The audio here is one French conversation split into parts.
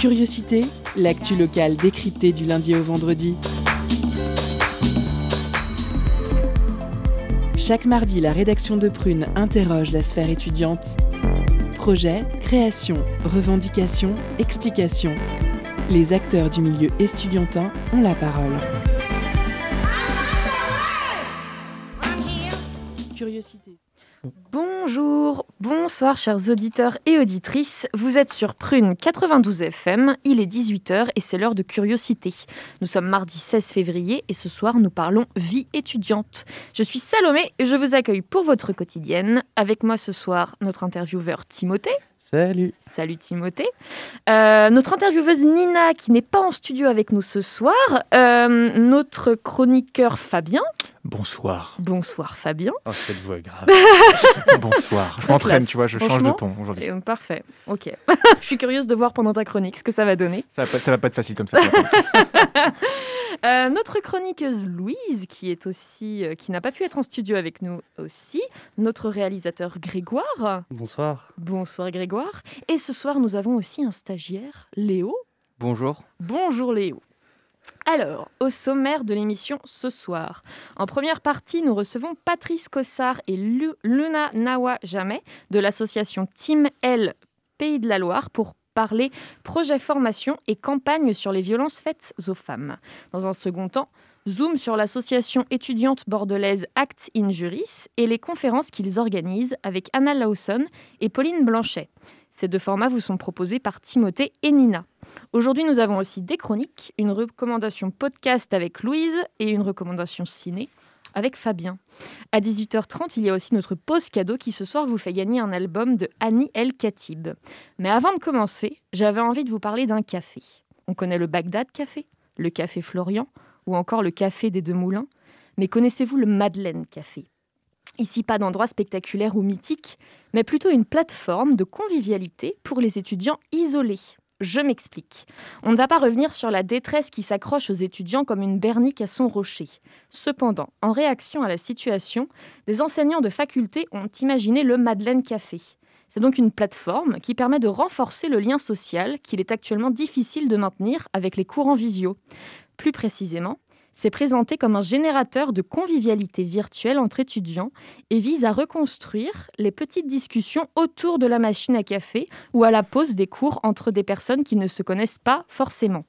Curiosité, l'actu locale décryptée du lundi au vendredi. Chaque mardi, la rédaction de Prune interroge la sphère étudiante. Projet, création, revendication, explication. Les acteurs du milieu estudiantin ont la parole. Curiosité. Bonjour, bonsoir chers auditeurs et auditrices. Vous êtes sur Prune 92 FM, il est 18h et c'est l'heure de curiosité. Nous sommes mardi 16 février et ce soir nous parlons vie étudiante. Je suis Salomé et je vous accueille pour votre quotidienne. Avec moi ce soir notre intervieweur Timothée. Salut. Salut Timothée. Euh, notre intervieweuse Nina qui n'est pas en studio avec nous ce soir. Euh, notre chroniqueur Fabien. Bonsoir. Bonsoir Fabien. Oh, cette voix est grave. Bonsoir. Je m'entraîne, tu vois, je change de ton aujourd'hui. Euh, parfait, ok. je suis curieuse de voir pendant ta chronique ce que ça va donner. Ça va pas, ça va pas être facile comme ça. euh, notre chroniqueuse Louise, qui est aussi, euh, qui n'a pas pu être en studio avec nous aussi. Notre réalisateur Grégoire. Bonsoir. Bonsoir Grégoire. Et ce soir, nous avons aussi un stagiaire, Léo. Bonjour. Bonjour Léo. Alors, au sommaire de l'émission ce soir, en première partie, nous recevons Patrice Cossard et Luna Nawa Jamais de l'association Team L Pays de la Loire pour parler projet formation et campagne sur les violences faites aux femmes. Dans un second temps, zoom sur l'association étudiante bordelaise Act in Juris et les conférences qu'ils organisent avec Anna Lawson et Pauline Blanchet. Ces deux formats vous sont proposés par Timothée et Nina. Aujourd'hui, nous avons aussi des chroniques, une recommandation podcast avec Louise et une recommandation ciné avec Fabien. À 18h30, il y a aussi notre pause cadeau qui ce soir vous fait gagner un album de Annie El Khatib. Mais avant de commencer, j'avais envie de vous parler d'un café. On connaît le Bagdad Café, le Café Florian ou encore le Café des Deux Moulins. Mais connaissez-vous le Madeleine Café? Ici, pas d'endroit spectaculaire ou mythique, mais plutôt une plateforme de convivialité pour les étudiants isolés. Je m'explique. On ne va pas revenir sur la détresse qui s'accroche aux étudiants comme une bernique à son rocher. Cependant, en réaction à la situation, des enseignants de faculté ont imaginé le Madeleine Café. C'est donc une plateforme qui permet de renforcer le lien social qu'il est actuellement difficile de maintenir avec les cours en visio. Plus précisément, c'est présenté comme un générateur de convivialité virtuelle entre étudiants et vise à reconstruire les petites discussions autour de la machine à café ou à la pause des cours entre des personnes qui ne se connaissent pas forcément.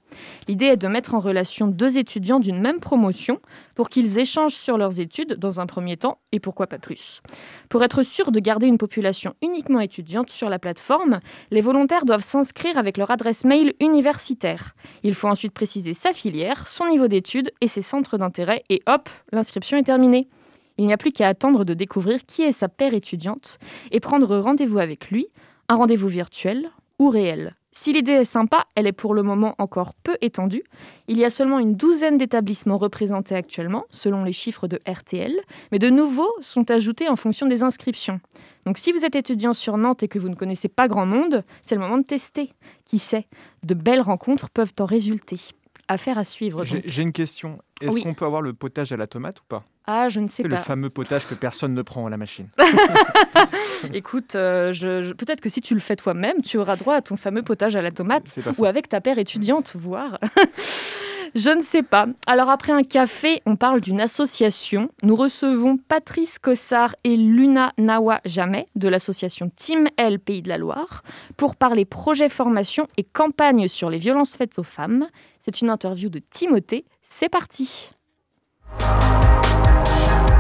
L'idée est de mettre en relation deux étudiants d'une même promotion pour qu'ils échangent sur leurs études dans un premier temps et pourquoi pas plus. Pour être sûr de garder une population uniquement étudiante sur la plateforme, les volontaires doivent s'inscrire avec leur adresse mail universitaire. Il faut ensuite préciser sa filière, son niveau d'études et ses centres d'intérêt et hop, l'inscription est terminée. Il n'y a plus qu'à attendre de découvrir qui est sa paire étudiante et prendre rendez-vous avec lui, un rendez-vous virtuel ou réel. Si l'idée est sympa, elle est pour le moment encore peu étendue. Il y a seulement une douzaine d'établissements représentés actuellement, selon les chiffres de RTL, mais de nouveaux sont ajoutés en fonction des inscriptions. Donc si vous êtes étudiant sur Nantes et que vous ne connaissez pas grand monde, c'est le moment de tester. Qui sait, de belles rencontres peuvent en résulter. Affaire à suivre. J'ai une question. Est-ce oui. qu'on peut avoir le potage à la tomate ou pas? Ah, je ne sais pas. C'est le fameux potage que personne ne prend à la machine. Écoute, euh, je, je, peut-être que si tu le fais toi-même, tu auras droit à ton fameux potage à la tomate ou avec ta paire étudiante, voire. Je ne sais pas. Alors après un café, on parle d'une association. Nous recevons Patrice Cossard et Luna Nawa Jamais de l'association Team L Pays de la Loire pour parler projet formation et campagne sur les violences faites aux femmes. C'est une interview de Timothée. C'est parti.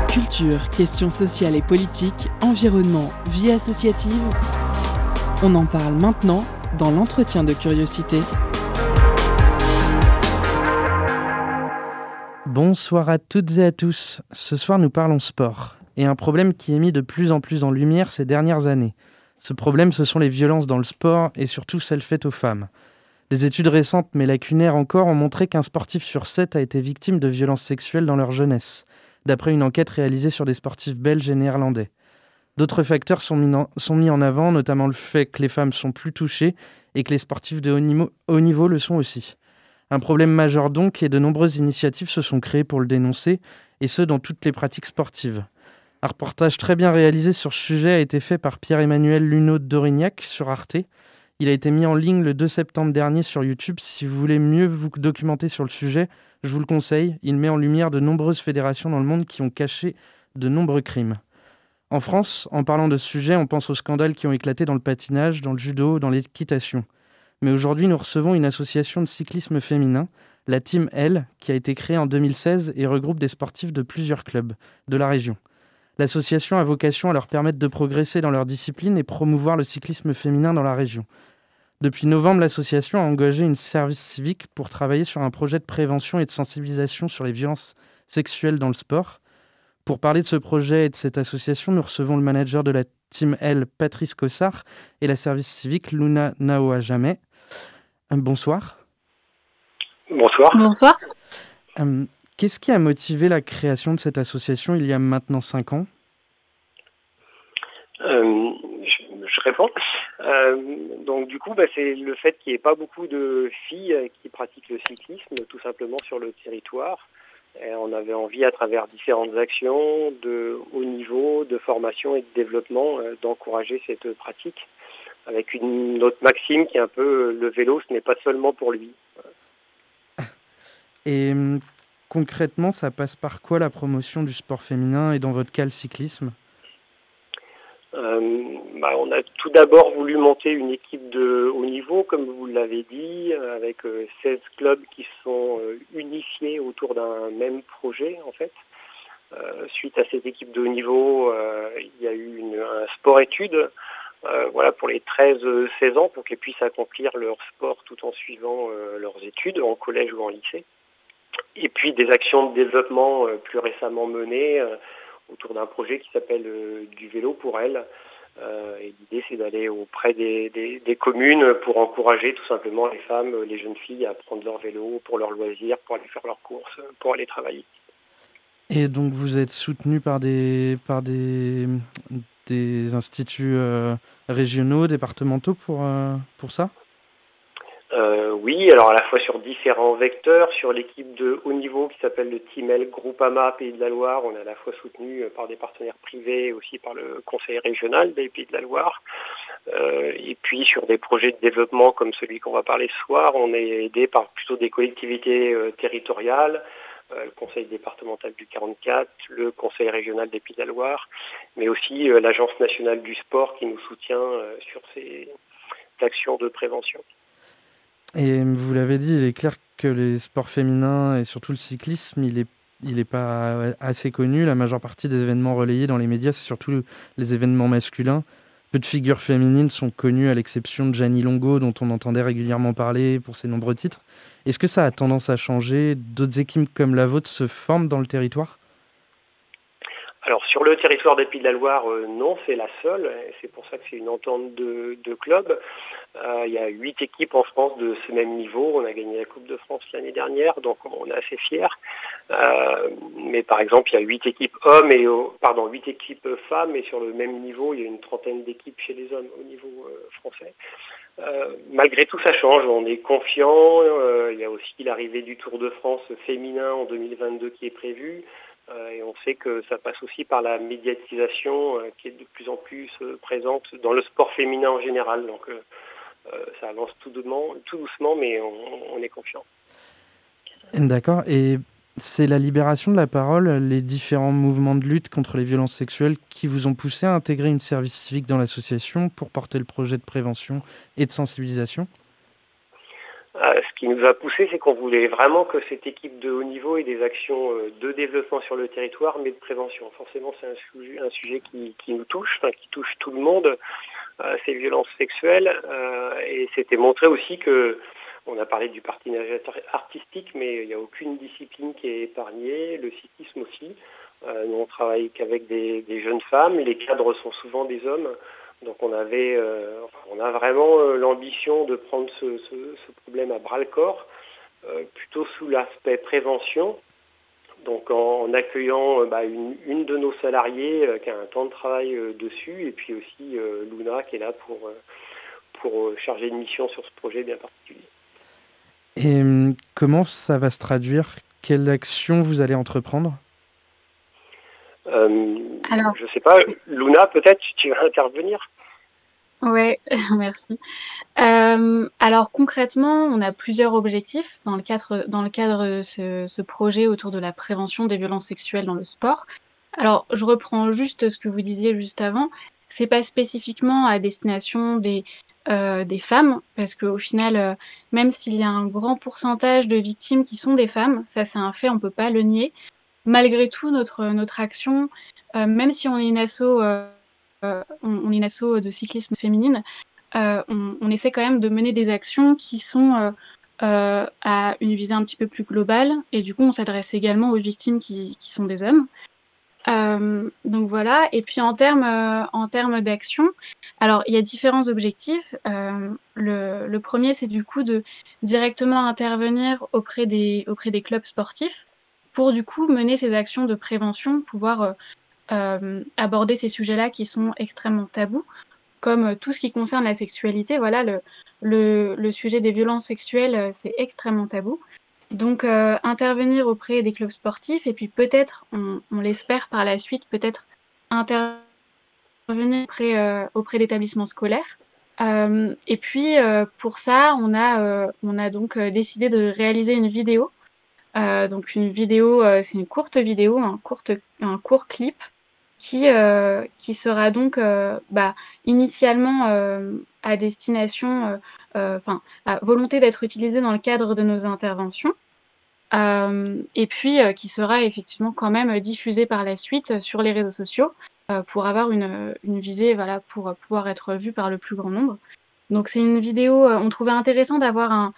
Culture, questions sociales et politiques, environnement, vie associative. On en parle maintenant dans l'entretien de curiosité. Bonsoir à toutes et à tous. Ce soir, nous parlons sport. Et un problème qui est mis de plus en plus en lumière ces dernières années. Ce problème, ce sont les violences dans le sport et surtout celles faites aux femmes. Des études récentes, mais lacunaires encore, ont montré qu'un sportif sur sept a été victime de violences sexuelles dans leur jeunesse, d'après une enquête réalisée sur des sportifs belges et néerlandais. D'autres facteurs sont mis, en, avant, notamment le fait que les femmes sont plus touchées et que les sportifs de haut niveau le sont aussi. Un problème majeur donc, et de nombreuses initiatives se sont créées pour le dénoncer, et ce dans toutes les pratiques sportives. Un reportage très bien réalisé sur ce sujet a été fait par Pierre-Emmanuel Luneau Dorignac sur Arte. Il a été mis en ligne le 2 septembre dernier sur YouTube. Si vous voulez mieux vous documenter sur le sujet, je vous le conseille. Il met en lumière de nombreuses fédérations dans le monde qui ont caché de nombreux crimes. En France, en parlant de ce sujet, on pense aux scandales qui ont éclaté dans le patinage, dans le judo, dans l'équitation. Mais aujourd'hui, nous recevons une association de cyclisme féminin, la Team L, qui a été créée en 2016 et regroupe des sportifs de plusieurs clubs de la région. L'association a vocation à leur permettre de progresser dans leur discipline et promouvoir le cyclisme féminin dans la région. Depuis novembre, l'association a engagé une service civique pour travailler sur un projet de prévention et de sensibilisation sur les violences sexuelles dans le sport. Pour parler de ce projet et de cette association, nous recevons le manager de la Team L, Patrice Cossard, et la service civique Luna Naoa Jamais. Euh, bonsoir. Bonsoir. Bonsoir. Euh, qu'est-ce qui a motivé la création de cette association il y a maintenant cinq ans? Euh, je, réponds. donc du coup, bah, c'est le fait qu'il n'y ait pas beaucoup de filles qui pratiquent le cyclisme, tout simplement sur le territoire on avait envie, à travers différentes actions de haut niveau, de formation et de développement, euh, d'encourager cette pratique avec une autre maxime qui est un peu euh, le vélo, ce n'est pas seulement pour lui. Et hum, concrètement, ça passe par quoi la promotion du sport féminin et dans votre cas le cyclisme? Euh, bah, on a tout d'abord voulu monter une équipe de haut niveau, comme vous l'avez dit, avec 16 euh, clubs qui sont euh, unifiés autour d'un même projet, en fait. suite à cette équipe de haut niveau, il y a eu une, un sport-études voilà, pour les 13-16 ans, pour qu'ils puissent accomplir leur sport tout en suivant leurs études, en collège ou en lycée. Et puis des actions de développement plus récemment menées autour d'un projet qui s'appelle euh, du vélo pour elle. Euh, et l'idée, c'est d'aller auprès des, des, communes pour encourager tout simplement les femmes, les jeunes filles à prendre leur vélo pour leurs loisirs, pour aller faire leurs courses, pour aller travailler. Et donc, vous êtes soutenu par des, par des, des instituts euh, régionaux, départementaux pour, pour ça? Euh, oui, alors à la fois sur différents vecteurs, sur l'équipe de haut niveau qui s'appelle le Team L Groupama Pays de la Loire, on est à la fois soutenu euh, par des partenaires privés et aussi par le conseil régional des Pays de la Loire. Euh, et puis sur des projets de développement comme celui qu'on va parler ce soir, on est aidé par plutôt des collectivités euh, territoriales, le conseil départemental du 44, le conseil régional des Pays de la Loire, mais aussi l'agence nationale du sport qui nous soutient sur ces actions de prévention. Et vous l'avez dit, il est clair que les sports féminins et surtout le cyclisme, il est il n'est pas assez connu. La majeure partie des événements relayés dans les médias, c'est surtout les événements masculins. Peu de figures féminines sont connues, à l'exception de Gianni Longo, dont on entendait régulièrement parler pour ses nombreux titres. Est-ce que ça a tendance à changer? D'autres équipes comme la vôtre se forment dans le territoire? Alors sur le territoire des Pays de la Loire, euh, non, c'est la seule. C'est pour ça que c'est une entente de, de clubs. Euh, il y a huit équipes en France de ce même niveau. On a gagné la Coupe de France l'année dernière, donc on est assez fiers. Euh, mais par exemple, il y a huit équipes hommes et pardon huit équipes femmes, et sur le même niveau, il y a une trentaine d'équipes chez les hommes au niveau français. malgré tout, ça change. On est confiant. il y a aussi l'arrivée du Tour de France féminin en 2022 qui est prévu. Euh, et on sait que ça passe aussi par la médiatisation euh, qui est de plus en plus euh, présente dans le sport féminin en général. Donc ça avance tout doucement, tout doucement mais on, est confiant. D'accord. Et c'est la libération de la parole, les différents mouvements de lutte contre les violences sexuelles qui vous ont poussé à intégrer une service civique dans l'association pour porter le projet de prévention et de sensibilisation? Qui nous a poussé, c'est qu'on voulait vraiment que cette équipe de haut niveau ait des actions euh, de développement sur le territoire, mais de prévention. Forcément, c'est un sujet, un sujet qui, nous touche, qui touche tout le monde, euh, ces violences sexuelles. Euh, et c'était montré aussi que, on a parlé du partenariat artistique, mais il n'y a aucune discipline qui est épargnée, le cyclisme aussi. Euh, nous, on travaille qu'avec des, jeunes femmes, les cadres sont souvent des hommes. Donc on avait, euh, on a vraiment euh, l'ambition de prendre ce, problème à bras le corps, euh, plutôt sous l'aspect prévention. Donc en, accueillant bah, une, de nos salariés qui a un temps de travail dessus, et puis aussi Luna qui est là pour pour charger une mission sur ce projet bien particulier. Et hum, comment ça va se traduire? Quelle action vous allez entreprendre? Alors... Je sais pas, Luna, peut-être tu vas intervenir? Ouais, merci. Euh, alors concrètement, on a plusieurs objectifs dans le cadre, dans le cadre de ce, ce projet autour de la prévention des violences sexuelles dans le sport. Alors, je reprends juste ce que vous disiez juste avant. C'est pas spécifiquement à destination des, euh, des femmes, parce qu'au final, euh, même s'il y a un grand pourcentage de victimes qui sont des femmes, ça c'est un fait, on peut pas le nier. Malgré tout, notre, notre action, euh, même si on est une asso, euh, on, on, est une asso de cyclisme féminine, on, essaie quand même de mener des actions qui sont à une visée un petit peu plus globale, et du coup, on s'adresse également aux victimes qui, qui sont des hommes. Euh, donc voilà. Et puis en termes euh, en termes d'action, alors il y a différents objectifs. Euh, le, le, premier, c'est du coup de directement intervenir auprès des auprès des clubs sportifs pour du coup mener ces actions de prévention, pouvoir euh, aborder ces sujets-là qui sont extrêmement tabous, comme tout ce qui concerne la sexualité. Voilà, le, le, le sujet des violences sexuelles, c'est extrêmement tabou. Donc euh, intervenir auprès des clubs sportifs et puis peut-être, on, on l'espère par la suite, peut-être intervenir auprès, euh, auprès d'établissements scolaires. Euh, et puis euh, pour ça, on a, euh, on a donc euh, décidé de réaliser une vidéo. Donc une vidéo, c'est une courte vidéo, un, court clip qui, qui sera donc bah, initialement à destination, enfin, à volonté d'être utilisé dans le cadre de nos interventions. Euh, et puis euh, qui sera effectivement quand même diffusé par la suite sur les réseaux sociaux euh, pour avoir une, une visée, voilà, pour pouvoir être vu par le plus grand nombre. Donc c'est une vidéo, on trouvait intéressant d'avoir un,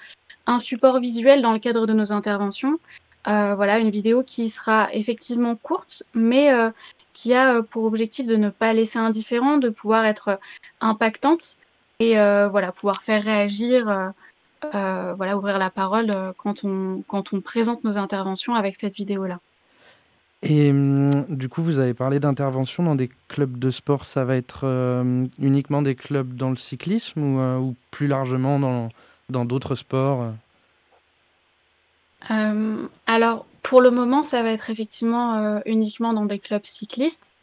un, support visuel dans le cadre de nos interventions. voilà, une vidéo qui sera effectivement courte, mais qui a pour objectif de ne pas laisser indifférent, de pouvoir être impactante et voilà, pouvoir faire réagir euh, voilà, ouvrir la parole euh, quand on, quand on présente nos interventions avec cette vidéo-là. Et hum, du coup, vous avez parlé d'intervention dans des clubs de sport. Ça va être euh, uniquement des clubs dans le cyclisme euh, ou plus largement dans d'autres sports euh, Alors, pour le moment, ça va être effectivement uniquement dans des clubs cyclistes.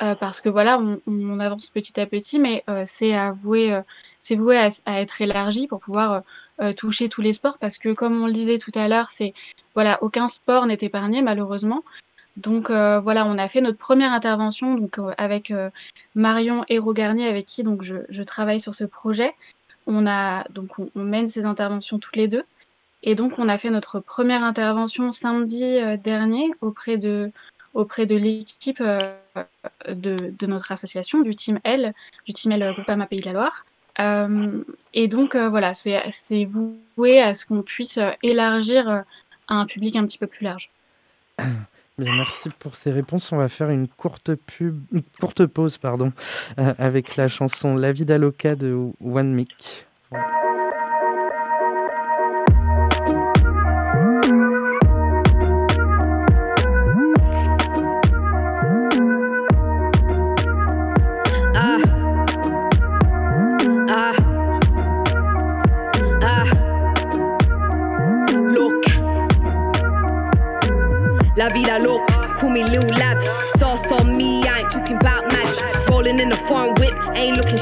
Euh, parce que voilà, on, avance petit à petit, mais euh, c'est voué, euh, c'est voué à, être élargi pour pouvoir euh, toucher tous les sports, parce que comme on le disait tout à l'heure, c'est voilà, aucun sport n'est épargné malheureusement. Donc voilà, on a fait notre première intervention donc avec Marion Hérault Garnier, avec qui donc je, travaille sur ce projet. On a donc on, mène ces interventions toutes les deux, et donc on a fait notre première intervention samedi dernier auprès de auprès de l'équipe euh, de, notre association, du Team L, du Team L Groupama Pays de la Loire. Euh, et donc euh, voilà, c'est voué à ce qu'on puisse élargir à un public un petit peu plus large. Merci pour ces réponses. On va faire une courte pub, courte pause pardon, euh, avec la chanson La vie d'Aloca de One Mic.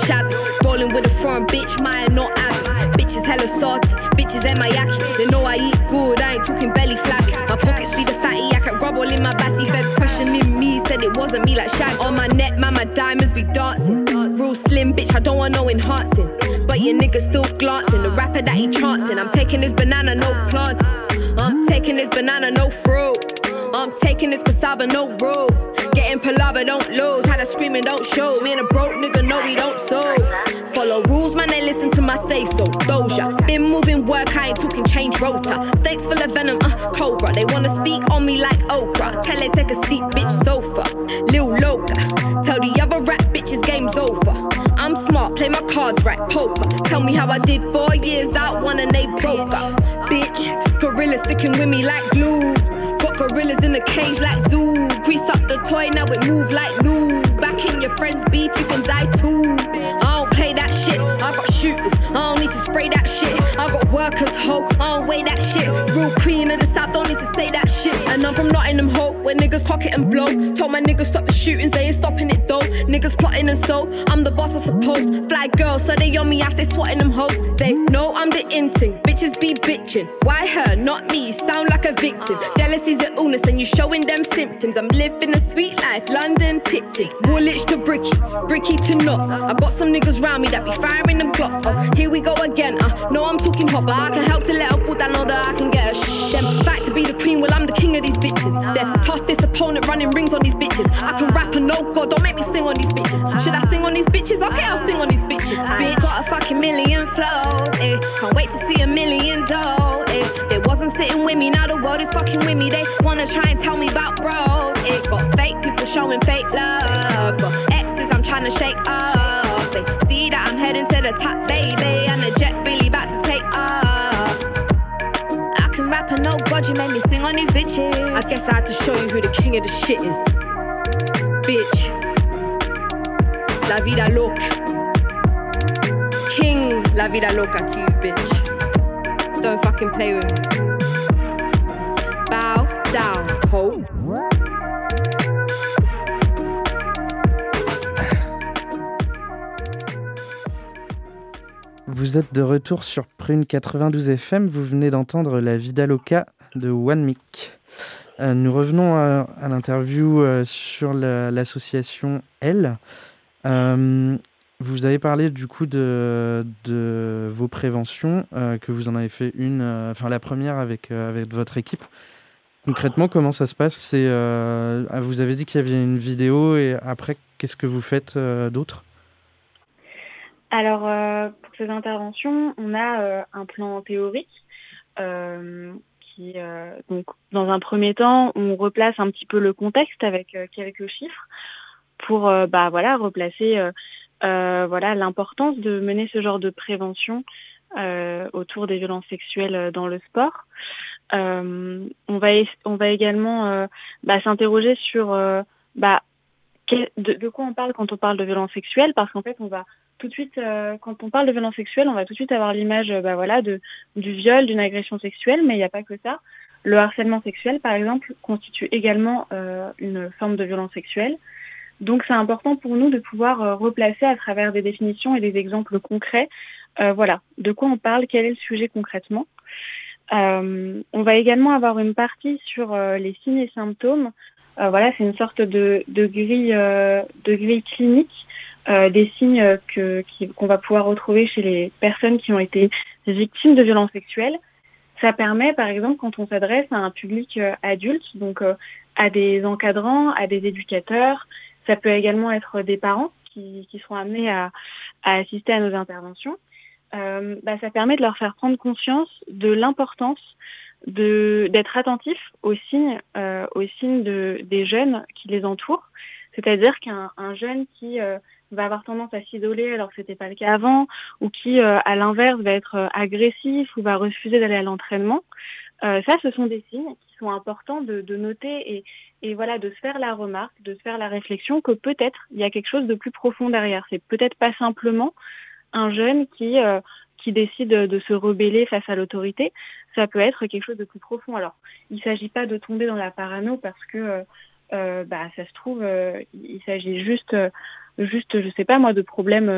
Shabby. Rolling with a foreign bitch, mine not Abby. Bitches hella salty, bitches ain't my yaki. They know I eat good, I ain't talking belly flappy. My pockets be the fatty, I can rub all in my batty. Feds questioning me, said it wasn't me like Shag. On my neck, man, my diamonds be dancing. Real slim, bitch, I don't want no enhancing. But your nigga still glancing. The rapper that he chancing. I'm taking this banana, no planting. I'm taking this banana, no fruit. I'm taking this cassava, no bro. Getting palava, don't lose. Had a screaming, don't show. Me and a broke nigga, no, we don't so. Follow rules, man, they listen to my say so. Doja, been moving work, I ain't talking change rota. Snakes full of venom, uh, cobra. They wanna speak on me like Oprah. Tell her, take a seat, bitch, sofa. Lil Loca, tell the other rap bitches, game's over. I'm smart, play my cards right, poker. Tell me how I did four years out, one and they broke up. Bitch, gorilla sticking with me like glue. Got gorillas in the cage like zoo. The toy, now it move like glue. Back in your friend's beef, you can die too. I don't play that shit, I got shooters. I don't need to spray that shit. I got workers, hope, I don't weigh that shit. Real queen of the south, don't need to say that shit. And I'm from Nottingham, hope, where niggas cock it and blow. Told my niggas stop the shootings, they ain't stopping it though. Niggas plotting and so, I'm the boss, I suppose. Fly girl, so they on me, I stay swatting them hoes. They know I'm the inting, bitches be bitching. Why her, not me, sound like a victim. Jealousy's an illness and you showing them symptoms. I'm living a sweet life, London tipped Woolwich to Bricky, Bricky to Knots. I got some niggas round me that be firing them blocks. Oh, here we go again. Uh, no, I'm talking hot, but I can help to let her put that know that I can get a shh. Them fight to be the queen, well, I'm the king of these bitches. They're toughest opponent running rings on these bitches. I can rap and no god, don't make me sing on these bitches. Should I sing on these bitches? Okay, I'll sing on these bitches. Bitch, got a fucking million flows, eh? Can't wait to see a million dough, eh? They wasn't sitting with me, now the world is fucking with me. They wanna try and tell me about bros, eh? Got fake people showing fake love. Got exes I'm trying to shake off. They see that I'm heading to the top, I no god, you made me sing on these bitches. I guess I had to show you who the king of the shit is. Bitch. La vida loca. King La vida loca to you, bitch. Don't fucking play with me. Bow down, ho. Vous êtes de retour sur Prune 92 FM. Vous venez d'entendre la Vida Loca de Mic. Euh, nous revenons à, à l'interview euh, sur la- l'association L. Euh, vous avez parlé du coup de, vos préventions, euh, que vous en avez fait une, euh, enfin la première avec, euh, avec votre équipe. Concrètement, comment ça se passe? Euh, ah, Vous avez dit qu'il y avait une vidéo et après, qu'est-ce que vous faites euh, d'autre? Alors, euh, ces interventions, on a euh, un plan théorique euh, qui, euh, donc, dans un premier temps, on replace un petit peu le contexte avec quelques chiffres pour bah, voilà, replacer voilà, l'importance de mener ce genre de prévention autour des violences sexuelles dans le sport. On, va, on va également bah, s'interroger sur bah, de, quoi on parle quand on parle de violences sexuelles, parce qu'en fait, on va tout de suite, euh, quand on parle de violence sexuelle, on va tout de suite avoir l'image euh, bah, voilà, du viol, d'une agression sexuelle, mais il n'y a pas que ça. Le harcèlement sexuel, par exemple, constitue également euh, une forme de violence sexuelle. Donc c'est important pour nous de pouvoir replacer à travers des définitions et des exemples concrets, voilà, de quoi on parle, quel est le sujet concrètement. On va également avoir une partie sur les signes et symptômes. Euh, voilà, c'est une sorte de, euh, grille clinique euh, des signes qu'on va pouvoir retrouver chez les personnes qui ont été victimes de violences sexuelles. Ça permet, par exemple, quand on s'adresse à un public adulte, donc à des encadrants, à des éducateurs, ça peut également être des parents qui, qui seront amenés à, à assister à nos interventions. Bah, ça permet de leur faire prendre conscience de l'importance d'être attentif aux signes, euh, aux signes de- des jeunes qui les entourent. C'est-à-dire qu'un un jeune qui euh, va avoir tendance à s'isoler alors que ce n'était pas le cas avant, ou qui, euh, à l'inverse, va être euh, agressif ou va refuser d'aller à l'entraînement, euh, ça, ce sont des signes qui sont importants de, de noter et, et voilà, de se faire la remarque, de se faire la réflexion que peut-être il y a quelque chose de plus profond derrière. C'est peut-être pas simplement un jeune qui, euh, qui décide de se rebeller face à l'autorité, ça peut être quelque chose de plus profond. Alors, il ne s'agit pas de tomber dans la parano parce que euh, euh, bah, ça se trouve, euh, il s'agit juste, juste, je sais pas moi, de problèmes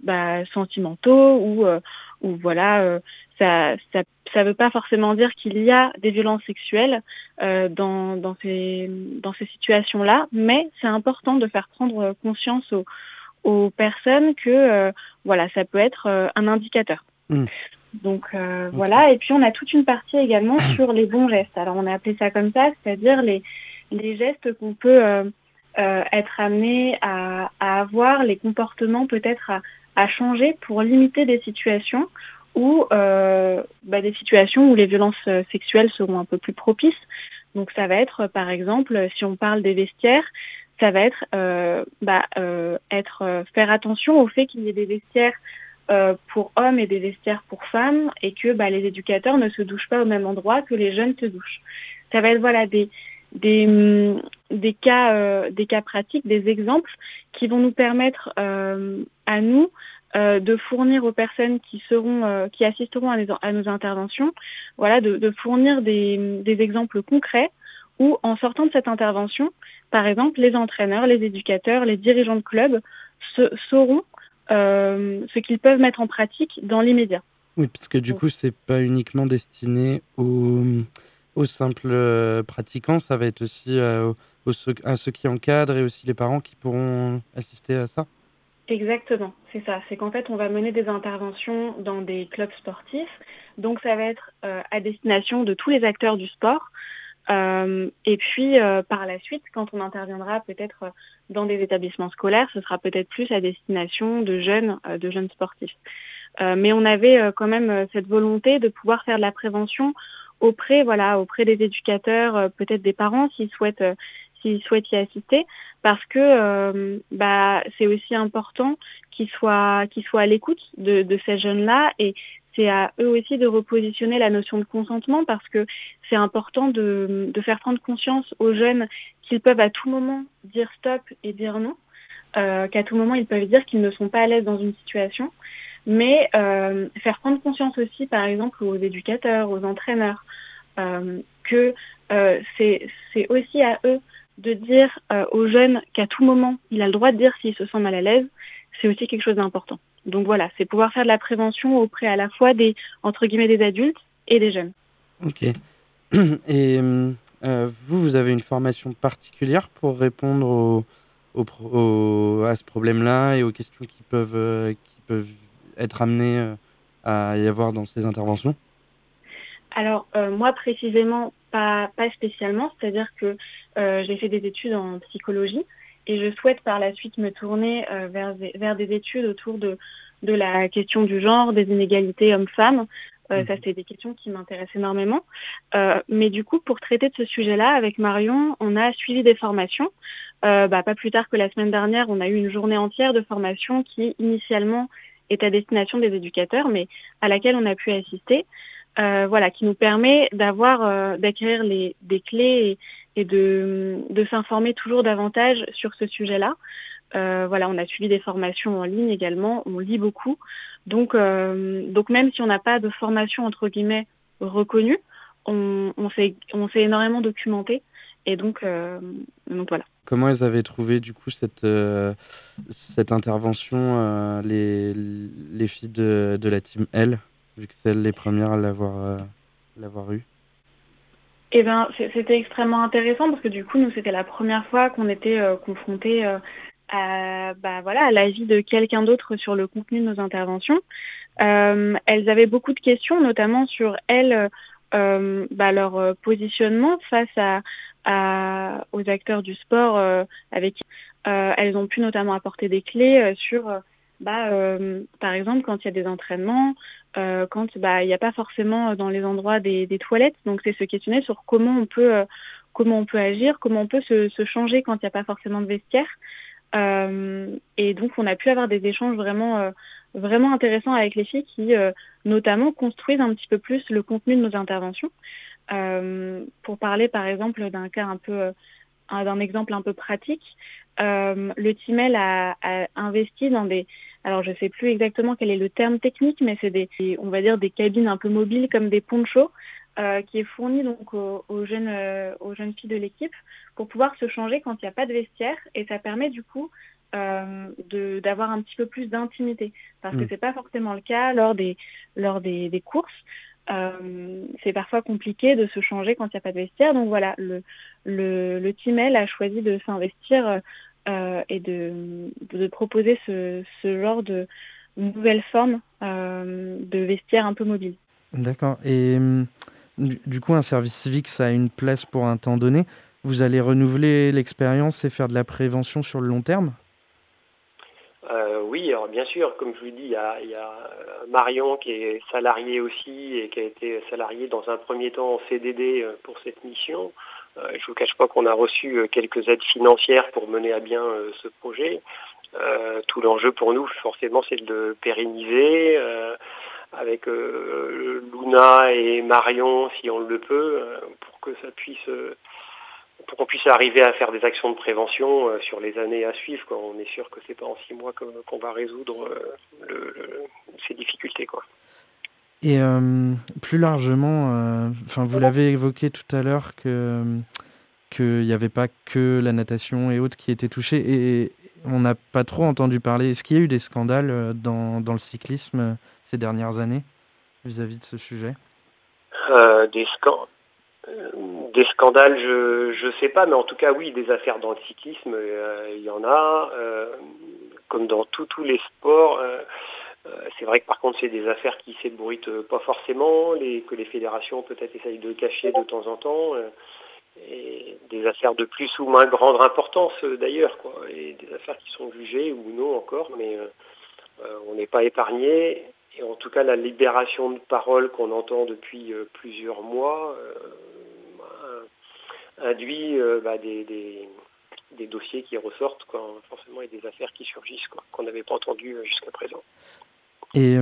bah, sentimentaux ou, ou voilà, ça, ça, ça veut pas forcément dire qu'il y a des violences sexuelles dans, dans ces, dans ces situations-là, mais c'est important de faire prendre conscience aux, aux personnes que euh, voilà, ça peut être euh, un indicateur. Mm. Donc euh, voilà, et puis on a toute une partie également sur les bons gestes. Alors on a appelé ça comme ça, c'est-à-dire les, les gestes qu'on peut être amené à, à avoir, les comportements peut-être à, à changer pour limiter des situations où euh, bah, des situations où les violences sexuelles seront un peu plus propices. Donc ça va être par exemple, si on parle des vestiaires, ça va être, euh, bah, euh, être euh, faire attention au fait qu'il y ait des vestiaires pour hommes et des vestiaires pour femmes et que bah, les éducateurs ne se douchent pas au même endroit que les jeunes se douchent. Ça va être voilà des, des, hum, des, cas, des cas pratiques, des exemples qui vont nous permettre à nous de fournir aux personnes qui seront, qui assisteront à, nos interventions, voilà, de, fournir des, exemples concrets où, en sortant de cette intervention, par exemple, les entraîneurs, les éducateurs, les dirigeants de club sauront ce qu'ils peuvent mettre en pratique dans l'immédiat. Oui, parce que du coup, c'est pas uniquement destiné aux, aux simples euh, pratiquants, ça va être aussi euh, à ceux qui encadrent et aussi les parents qui pourront assister à ça Exactement, c'est ça. C'est qu'en fait, on va mener des interventions dans des clubs sportifs. Donc, ça va être euh, à destination de tous les acteurs du sport. Et puis, par la suite, quand on interviendra peut-être dans des établissements scolaires, ce sera peut-être plus à destination de jeunes, de jeunes sportifs. mais on avait quand même cette volonté de pouvoir faire de la prévention auprès, voilà, auprès des éducateurs, euh, peut-être des parents s'ils souhaitent, euh, s'ils souhaitent y assister, parce que euh, bah, c'est aussi important qu'ils soient, qu'ils soient à l'écoute de, ces jeunes-là et c'est à eux aussi de repositionner la notion de consentement parce que c'est important de, faire prendre conscience aux jeunes qu'ils peuvent à tout moment dire stop et dire non, qu'à tout moment ils peuvent dire qu'ils ne sont pas à l'aise dans une situation mais euh, faire prendre conscience aussi, par exemple, aux éducateurs, aux entraîneurs, euh, que euh, c'est aussi à eux de dire aux jeunes qu'à tout moment, il a le droit de dire s'il se sent mal à l'aise, c'est aussi quelque chose d'important. Donc voilà, c'est pouvoir faire de la prévention auprès à la fois des, entre guillemets, des adultes et des jeunes. Ok. Et vous, vous avez une formation particulière pour répondre à ce problème-là et aux questions qui peuvent, qui peuvent être amené euh, à y avoir dans ces interventions? Alors euh, moi précisément pas, pas spécialement, c'est-à-dire que euh, j'ai fait des études en psychologie et je souhaite par la suite me tourner vers, vers des études autour de, de la question du genre, des inégalités hommes-femmes. Ça, mhm. c'est des questions qui m'intéressent énormément. mais du coup, pour traiter de ce sujet-là, avec Marion, on a suivi des formations. Bah, pas plus tard que la semaine dernière, on a eu une journée entière de formation qui, initialement, est à destination des éducateurs, mais à laquelle on a pu assister, euh, voilà, qui nous permet d'avoir, euh, d'acquérir des clés et, de, s'informer toujours davantage sur ce sujet-là. Euh, voilà, on a suivi des formations en ligne également, on lit beaucoup. Donc, donc même si on n'a pas de formation entre guillemets reconnue, on, on s'est énormément documenté. Et donc, donc voilà. Comment elles avaient trouvé du coup cette, euh, cette intervention, euh, les, les filles de, de, la team L, vu que c'est les premières à l'avoir euh, l'avoir eu eh ben, c'était extrêmement intéressant parce que du coup, nous, c'était la première fois qu'on était confrontés à, bah, voilà, à l'avis de quelqu'un d'autre sur le contenu de nos interventions. elles avaient beaucoup de questions, notamment sur elles, bah, leur positionnement face à, aux acteurs du sport euh, avec qui euh, elles ont pu notamment apporter des clés euh, sur, bah, par exemple, quand il y a des entraînements, quand bah, il n'y a pas forcément dans les endroits des, toilettes. Donc c'est se questionner sur comment on peut, comment on peut agir, comment on peut se, changer quand il n'y a pas forcément de vestiaire. et donc on a pu avoir des échanges vraiment, vraiment intéressants avec les filles qui notamment construisent un petit peu plus le contenu de nos interventions. Euh, pour parler par exemple d'un cas un peu, euh, d'un exemple un peu pratique, euh, le TIMEL a, investi dans des, alors je ne sais plus exactement quel est le terme technique, mais c'est des, on va dire des cabines un peu mobiles comme des ponchos, qui est fourni donc aux, jeunes, aux jeunes filles de l'équipe pour pouvoir se changer quand il n'y a pas de vestiaire et ça permet du coup d'avoir un petit peu plus d'intimité parce que que mmh. c'est pas forcément le cas lors des, lors des, des courses. Euh, c'est parfois compliqué de se changer quand il n'y a pas de vestiaire. Donc voilà, le, le, le Timel a choisi de s'investir euh, et de, de, proposer ce, ce, genre de nouvelle forme euh, de vestiaire un peu mobile. D'accord. Et du coup, un service civique, ça a une place pour un temps donné. Vous allez renouveler l'expérience et faire de la prévention sur le long terme? Euh, oui, alors bien sûr, comme je vous dis, il y, a, euh, Marion qui est salariée aussi et qui a été salariée dans un premier temps en CDD pour cette mission. Je ne vous cache pas qu'on a reçu quelques aides financières pour mener à bien ce projet. tout l'enjeu pour nous, forcément, c'est de le pérenniser avec Luna et Marion, si on le peut, pour que ça puisse pour qu'on puisse arriver à faire des actions de prévention sur les années à suivre. Quoi. On est sûr que c'est pas en six mois qu'on va résoudre le, ces difficultés. Quoi. Et plus largement, enfin vous l'avez évoqué tout à l'heure que qu'il n'y avait pas que la natation et autres qui étaient touchés et on n'a pas trop entendu parler. Est-ce qu'il y a eu des scandales dans, dans le cyclisme ces dernières années vis-à-vis de ce sujet? Euh, des, euh, des, scandales, je ne sais pas, mais en tout cas, oui, des affaires dans le cyclisme, euh, il y en a. comme dans tous les sports, c'est vrai que par contre, c'est des affaires qui s'ébruitent pas forcément, les, que les fédérations peut-être essayent de cacher de temps en temps. et des affaires de plus ou moins grande importance d'ailleurs, quoi, et des affaires qui sont jugées ou non encore, mais on n'est pas épargné. Et en tout cas, la libération de parole qu'on entend depuis euh, plusieurs mois euh, bah, induit euh, bah, des, des, dossiers qui ressortent, quoi, forcément, et des affaires qui surgissent, qu'on n'avait pas entendues jusqu'à présent. Et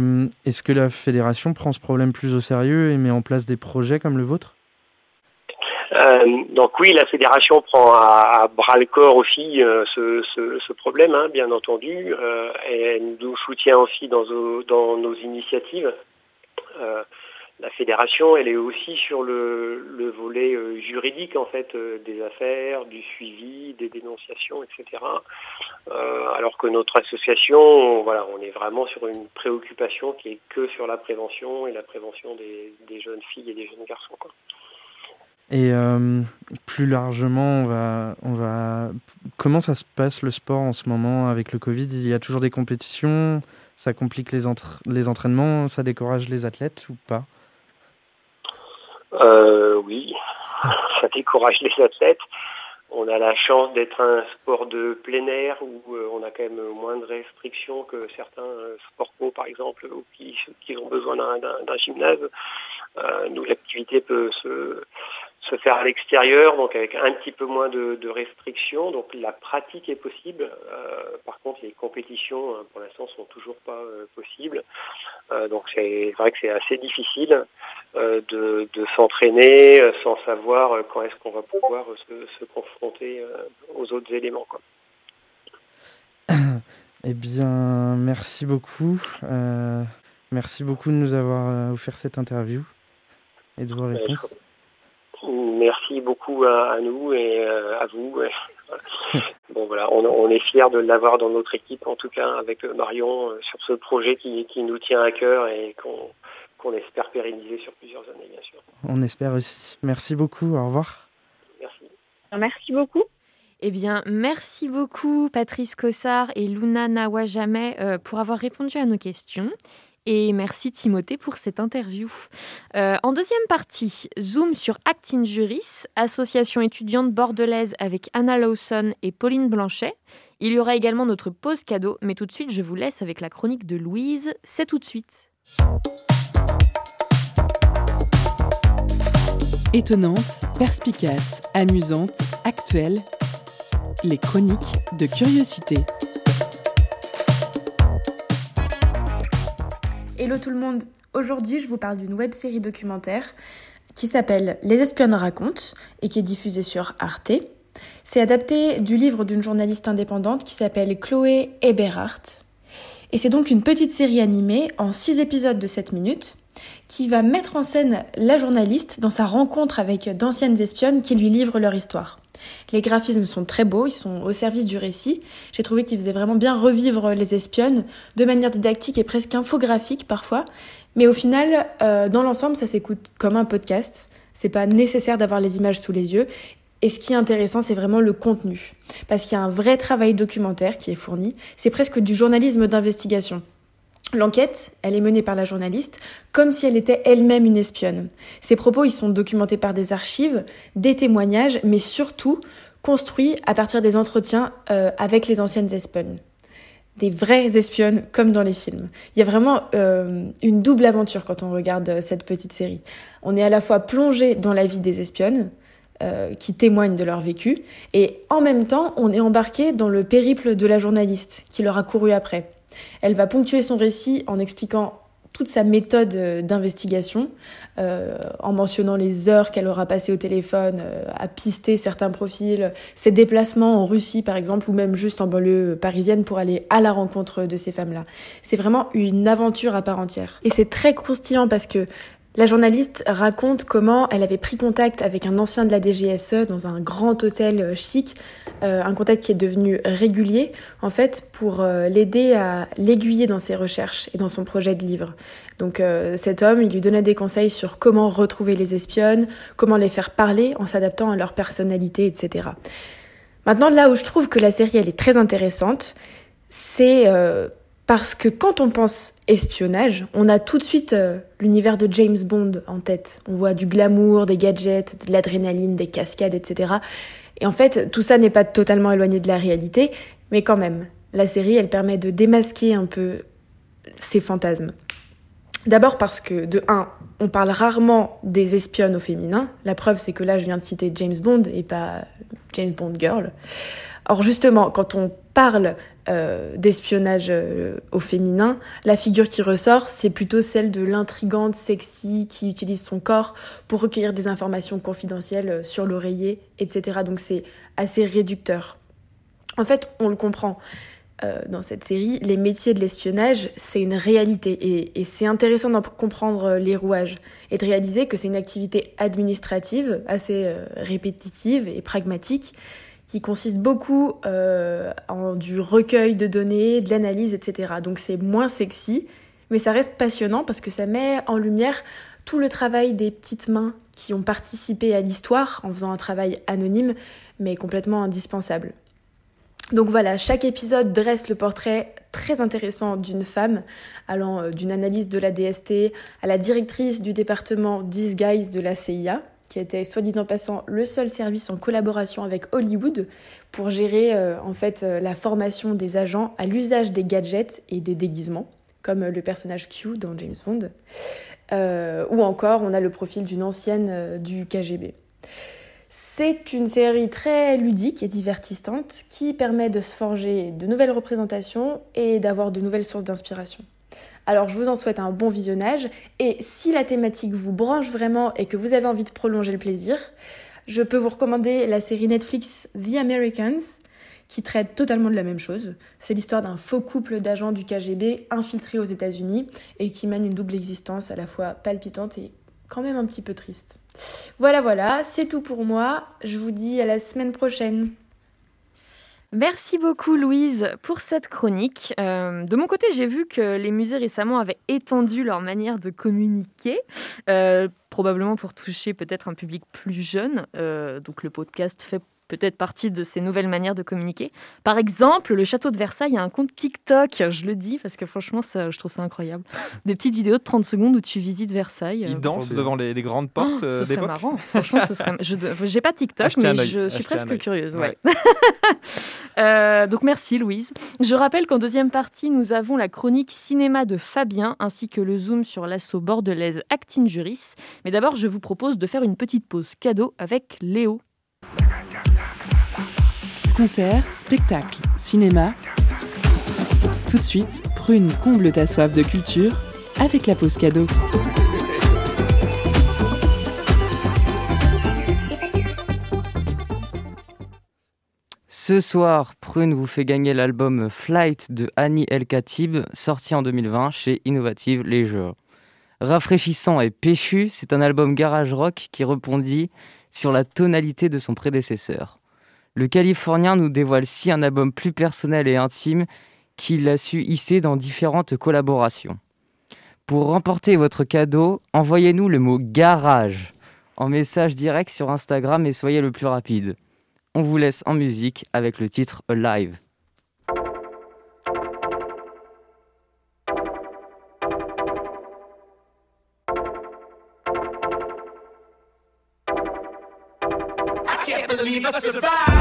est-ce que la fédération prend ce problème plus au sérieux et met en place des projets comme le vôtre? Euh, donc oui, la fédération prend à, bras le corps aussi euh, ce, problème, hein, bien entendu, euh, et elle nous soutient aussi dans nos initiatives. Euh, la fédération, elle est aussi sur le, le volet euh, juridique en fait des affaires, du suivi, des dénonciations, etc. alors que notre association, voilà, on est vraiment sur une préoccupation qui est que sur la prévention et la prévention des, des jeunes filles et des jeunes garçons. Et euh, plus largement, on va, on va... comment ça se passe le sport en ce moment avec le Covid? Il y a toujours des compétitions, ça complique les, les entraînements, ça décourage les athlètes ou pas? Euh, Oui, ça décourage les athlètes. On a la chance d'être un sport de plein air où euh, on a quand même moins de restrictions que certains sports pro, par exemple, qui, qui ont besoin d'un gymnase. nous, l'activité peut se se faire à l'extérieur, donc avec un petit peu moins de, restrictions. Donc la pratique est possible. Euh, par contre, les compétitions, euh, pour l'instant, sont toujours pas euh, possibles. donc c'est vrai que c'est assez difficile de, s'entraîner sans savoir quand est-ce qu'on va pouvoir se, confronter aux autres éléments. Quoi. Eh bien, merci beaucoup. merci beaucoup de nous avoir offert cette interview et de vos réponses. Merci beaucoup à, nous et euh, à vous. bon voilà, on, est fiers de l'avoir dans notre équipe, en tout cas avec Marion, euh, sur ce projet qui, nous tient à cœur et qu'on espère pérenniser sur plusieurs années, bien sûr. On espère aussi. Merci beaucoup. Au revoir. Merci. Merci beaucoup. Eh bien, merci beaucoup Patrice Cossard et Luna Nawajame euh, pour avoir répondu à nos questions. Et merci Timothée pour cette interview. Euh, en deuxième partie, zoom sur Actin Juris, association étudiante bordelaise avec Anna Lawson et Pauline Blanchet. Il y aura également notre pause cadeau, mais tout de suite, je vous laisse avec la chronique de Louise. C'est tout de suite. Étonnante, perspicace, amusante, actuelle, les chroniques de curiosité. Hello tout le monde, aujourd'hui je vous parle d'une web série documentaire qui s'appelle Les espionnes racontent et qui est diffusée sur Arte. C'est adapté du livre d'une journaliste indépendante qui s'appelle Chloé Eberhardt. Et c'est donc une petite série animée en 6 épisodes de 7 minutes qui va mettre en scène la journaliste dans sa rencontre avec d'anciennes espionnes qui lui livrent leur histoire. Les graphismes sont très beaux, ils sont au service du récit. J'ai trouvé qu'ils faisaient vraiment bien revivre les espionnes de manière didactique et presque infographique parfois. Mais au final, euh, dans l'ensemble, ça s'écoute comme un podcast. C'est pas nécessaire d'avoir les images sous les yeux. Et ce qui est intéressant, c'est vraiment le contenu. Parce qu'il y a un vrai travail documentaire qui est fourni. C'est presque du journalisme d'investigation. L'enquête, elle est menée par la journaliste comme si elle était elle-même une espionne. Ses propos, ils sont documentés par des archives, des témoignages, mais surtout construits à partir des entretiens euh, avec les anciennes espionnes. Des vraies espionnes comme dans les films. Il y a vraiment euh, une double aventure quand on regarde euh, cette petite série. On est à la fois plongé dans la vie des espionnes, qui témoignent de leur vécu, et en même temps, on est embarqué dans le périple de la journaliste qui leur a couru après. Elle va ponctuer son récit en expliquant toute sa méthode d'investigation, en mentionnant les heures qu'elle aura passées au téléphone à pister certains profils, ses déplacements en Russie par exemple, ou même juste en banlieue parisienne pour aller à la rencontre de ces femmes-là. C'est vraiment une aventure à part entière. Et c'est très croustillant parce que la journaliste raconte comment elle avait pris contact avec un ancien de la DGSE dans un grand hôtel euh, chic, euh, un contact qui est devenu régulier, en fait, pour euh, l'aider à l'aiguiller dans ses recherches et dans son projet de livre. Donc cet homme, il lui donnait des conseils sur comment retrouver les espionnes, comment les faire parler en s'adaptant à leur personnalité, etc. Maintenant, là où je trouve que la série, elle est très intéressante, c'est parce que quand on pense espionnage, on a tout de suite euh, l'univers de James Bond en tête. On voit du glamour, des gadgets, de l'adrénaline, des cascades, etc. Et en fait, tout ça n'est pas totalement éloigné de la réalité, mais quand même, la série, elle permet de démasquer un peu ces fantasmes. D'abord parce que, de 1, on parle rarement des espionnes au féminin. La preuve, c'est que là, je viens de citer James Bond et pas James Bond Girl. Or, justement, quand on parle euh, d'espionnage euh, au féminin, la figure qui ressort, c'est plutôt celle de l'intrigante sexy qui utilise son corps pour recueillir des informations confidentielles euh, sur l'oreiller, etc. Donc c'est assez réducteur. En fait, on le comprend. dans cette série, les métiers de l'espionnage, c'est une réalité et, et c'est intéressant d'en comprendre les rouages et de réaliser que c'est une activité administrative assez répétitive et pragmatique qui consiste beaucoup euh, en du recueil de données, de l'analyse, etc. Donc c'est moins sexy, mais ça reste passionnant parce que ça met en lumière tout le travail des petites mains qui ont participé à l'histoire en faisant un travail anonyme, mais complètement indispensable. Donc voilà, chaque épisode dresse le portrait très intéressant d'une femme, allant euh, d'une analyse de la DST à la directrice du département Disguise de la CIA, qui était soit dit en passant le seul service en collaboration avec Hollywood pour gérer euh, en fait euh, la formation des agents à l'usage des gadgets et des déguisements, comme euh, le personnage Q dans James Bond, ou encore on a le profil d'une ancienne du KGB. C'est une série très ludique et divertissante qui permet de se forger de nouvelles représentations et d'avoir de nouvelles sources d'inspiration. Alors je vous en souhaite un bon visionnage et si la thématique vous branche vraiment et que vous avez envie de prolonger le plaisir, je peux vous recommander la série Netflix The Americans qui traite totalement de la même chose. C'est l'histoire d'un faux couple d'agents du KGB infiltrés aux États-Unis et qui mène une double existence à la fois palpitante et quand même un petit peu triste. Voilà, voilà, c'est tout pour moi. Je vous dis à la semaine prochaine. Merci beaucoup Louise pour cette chronique. Euh, de mon côté, j'ai vu que les musées récemment avaient étendu leur manière de communiquer, euh, probablement pour toucher peut-être un public plus jeune. Euh, donc le podcast fait peut-être partie de ces nouvelles manières de communiquer. Par exemple, le château de Versailles a un compte TikTok, je le dis parce que franchement, ça, je trouve ça incroyable. Des petites vidéos de 30 secondes où tu visites Versailles. Ils dansent devant les, grandes portes oh, Ce serait marrant, franchement, ce serait... Je n'ai pas TikTok, mais je suis presque curieuse. Ouais. Euh, donc merci Louise. Je rappelle qu'en deuxième partie, nous avons la chronique cinéma de Fabien ainsi que le zoom sur l'assaut bordelaise Actin Juris. Mais d'abord, je vous propose de faire une petite pause cadeau avec Léo. Concert, spectacle, cinéma. Tout de suite, Prune comble ta soif de culture avec la pause cadeau. Ce soir, Prune vous fait gagner l'album Flight de Annie El Khatib, sorti en 2020 chez Innovative Leisure. Rafraîchissant et péchu, c'est un album garage rock qui répondit sur la tonalité de son prédécesseur. Le Californien nous dévoile si un album plus personnel et intime qu'il a su hisser dans différentes collaborations. Pour remporter votre cadeau, envoyez-nous le mot garage en message direct sur Instagram et soyez le plus rapide. On vous laisse en musique avec le titre survived.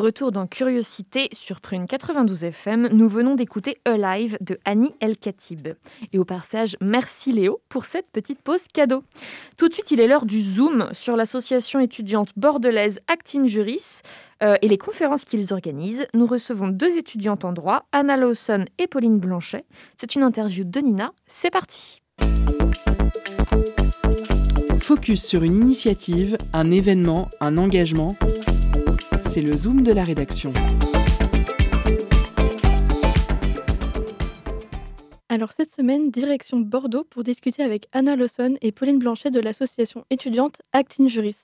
Retour dans Curiosité sur Prune 92 FM, nous venons d'écouter Alive de Annie El Khatib. Et au passage, merci Léo pour cette petite pause cadeau. Tout de suite, il est l'heure du Zoom sur l'association étudiante bordelaise Actin Juris euh, et les conférences qu'ils organisent. Nous recevons deux étudiantes en droit, Anna Lawson et Pauline Blanchet. C'est une interview de Nina. C'est parti. Focus sur une initiative, un événement, un engagement c'est le Zoom de la rédaction. Alors cette semaine, direction Bordeaux pour discuter avec Anna Lawson et Pauline Blanchet de l'association étudiante Actin Juris.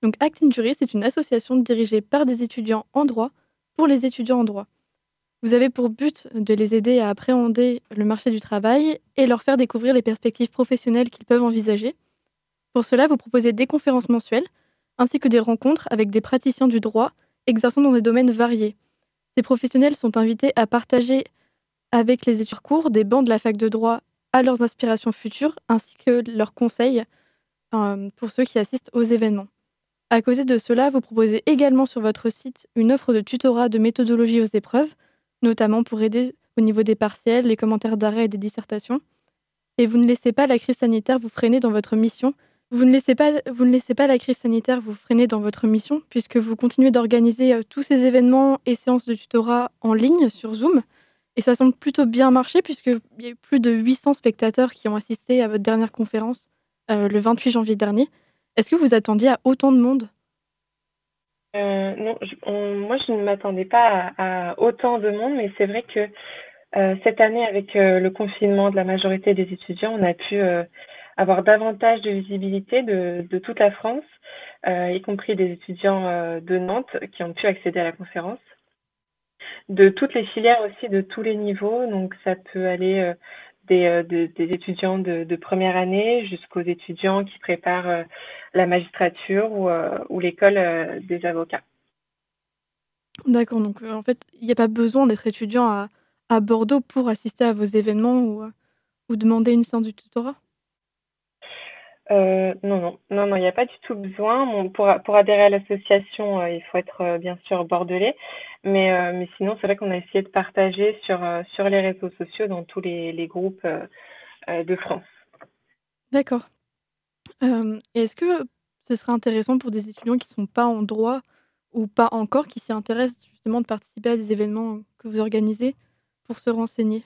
Donc Actin Juris est une association dirigée par des étudiants en droit pour les étudiants en droit. Vous avez pour but de les aider à appréhender le marché du travail et leur faire découvrir les perspectives professionnelles qu'ils peuvent envisager. Pour cela, vous proposez des conférences mensuelles ainsi que des rencontres avec des praticiens du droit exerçant dans des domaines variés. Ces professionnels sont invités à partager avec les études cours des bancs de la fac de droit à leurs inspirations futures ainsi que leurs conseils euh, pour ceux qui assistent aux événements. À côté de cela, vous proposez également sur votre site une offre de tutorat de méthodologie aux épreuves, notamment pour aider au niveau des partiels, les commentaires d'arrêt et des dissertations. Et vous ne laissez pas la crise sanitaire vous freiner dans votre mission vous ne, laissez pas, la crise sanitaire vous freiner dans votre mission, puisque vous continuez d'organiser euh, tous ces événements et séances de tutorat en ligne sur Zoom. Et ça semble plutôt bien marcher, puisqu'il y a eu plus de 800 spectateurs qui ont assisté à votre dernière conférence euh, le 28 janvier dernier. Est-ce que vous attendiez à autant de monde? Euh, Non, moi je ne m'attendais pas à, autant de monde, mais c'est vrai que cette année, avec le confinement de la majorité des étudiants, on a pu avoir davantage de visibilité de, toute la France, euh, y compris des étudiants euh, de Nantes qui ont pu accéder à la conférence. De toutes les filières aussi, de tous les niveaux. Donc ça peut aller euh, des, étudiants de, première année jusqu'aux étudiants qui préparent la magistrature ou, l'école des avocats. D'accord, donc en fait, il n'y a pas besoin d'être étudiant à, Bordeaux pour assister à vos événements ou, ou demander une séance du tutorat? Euh, non, non, non, non, il n'y a pas du tout besoin. pour, pour adhérer à l'association, euh, il faut être euh, bien sûr bordelais, mais, sinon, c'est vrai qu'on a essayé de partager sur, sur les réseaux sociaux dans tous les, les groupes de France. D'accord. Est-ce que ce serait intéressant pour des étudiants qui ne sont pas en droit ou pas encore, qui s'y intéressent justement de participer à des événements que vous organisez pour se renseigner?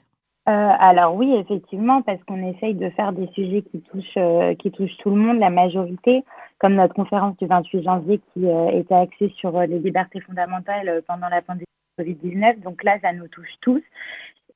Euh, alors oui, effectivement, parce qu'on essaye de faire des sujets qui touchent, euh, qui touchent tout le monde, la majorité. comme notre conférence du 28 janvier qui était axée sur les libertés fondamentales pendant la pandémie de Covid-19. Donc là, ça nous touche tous.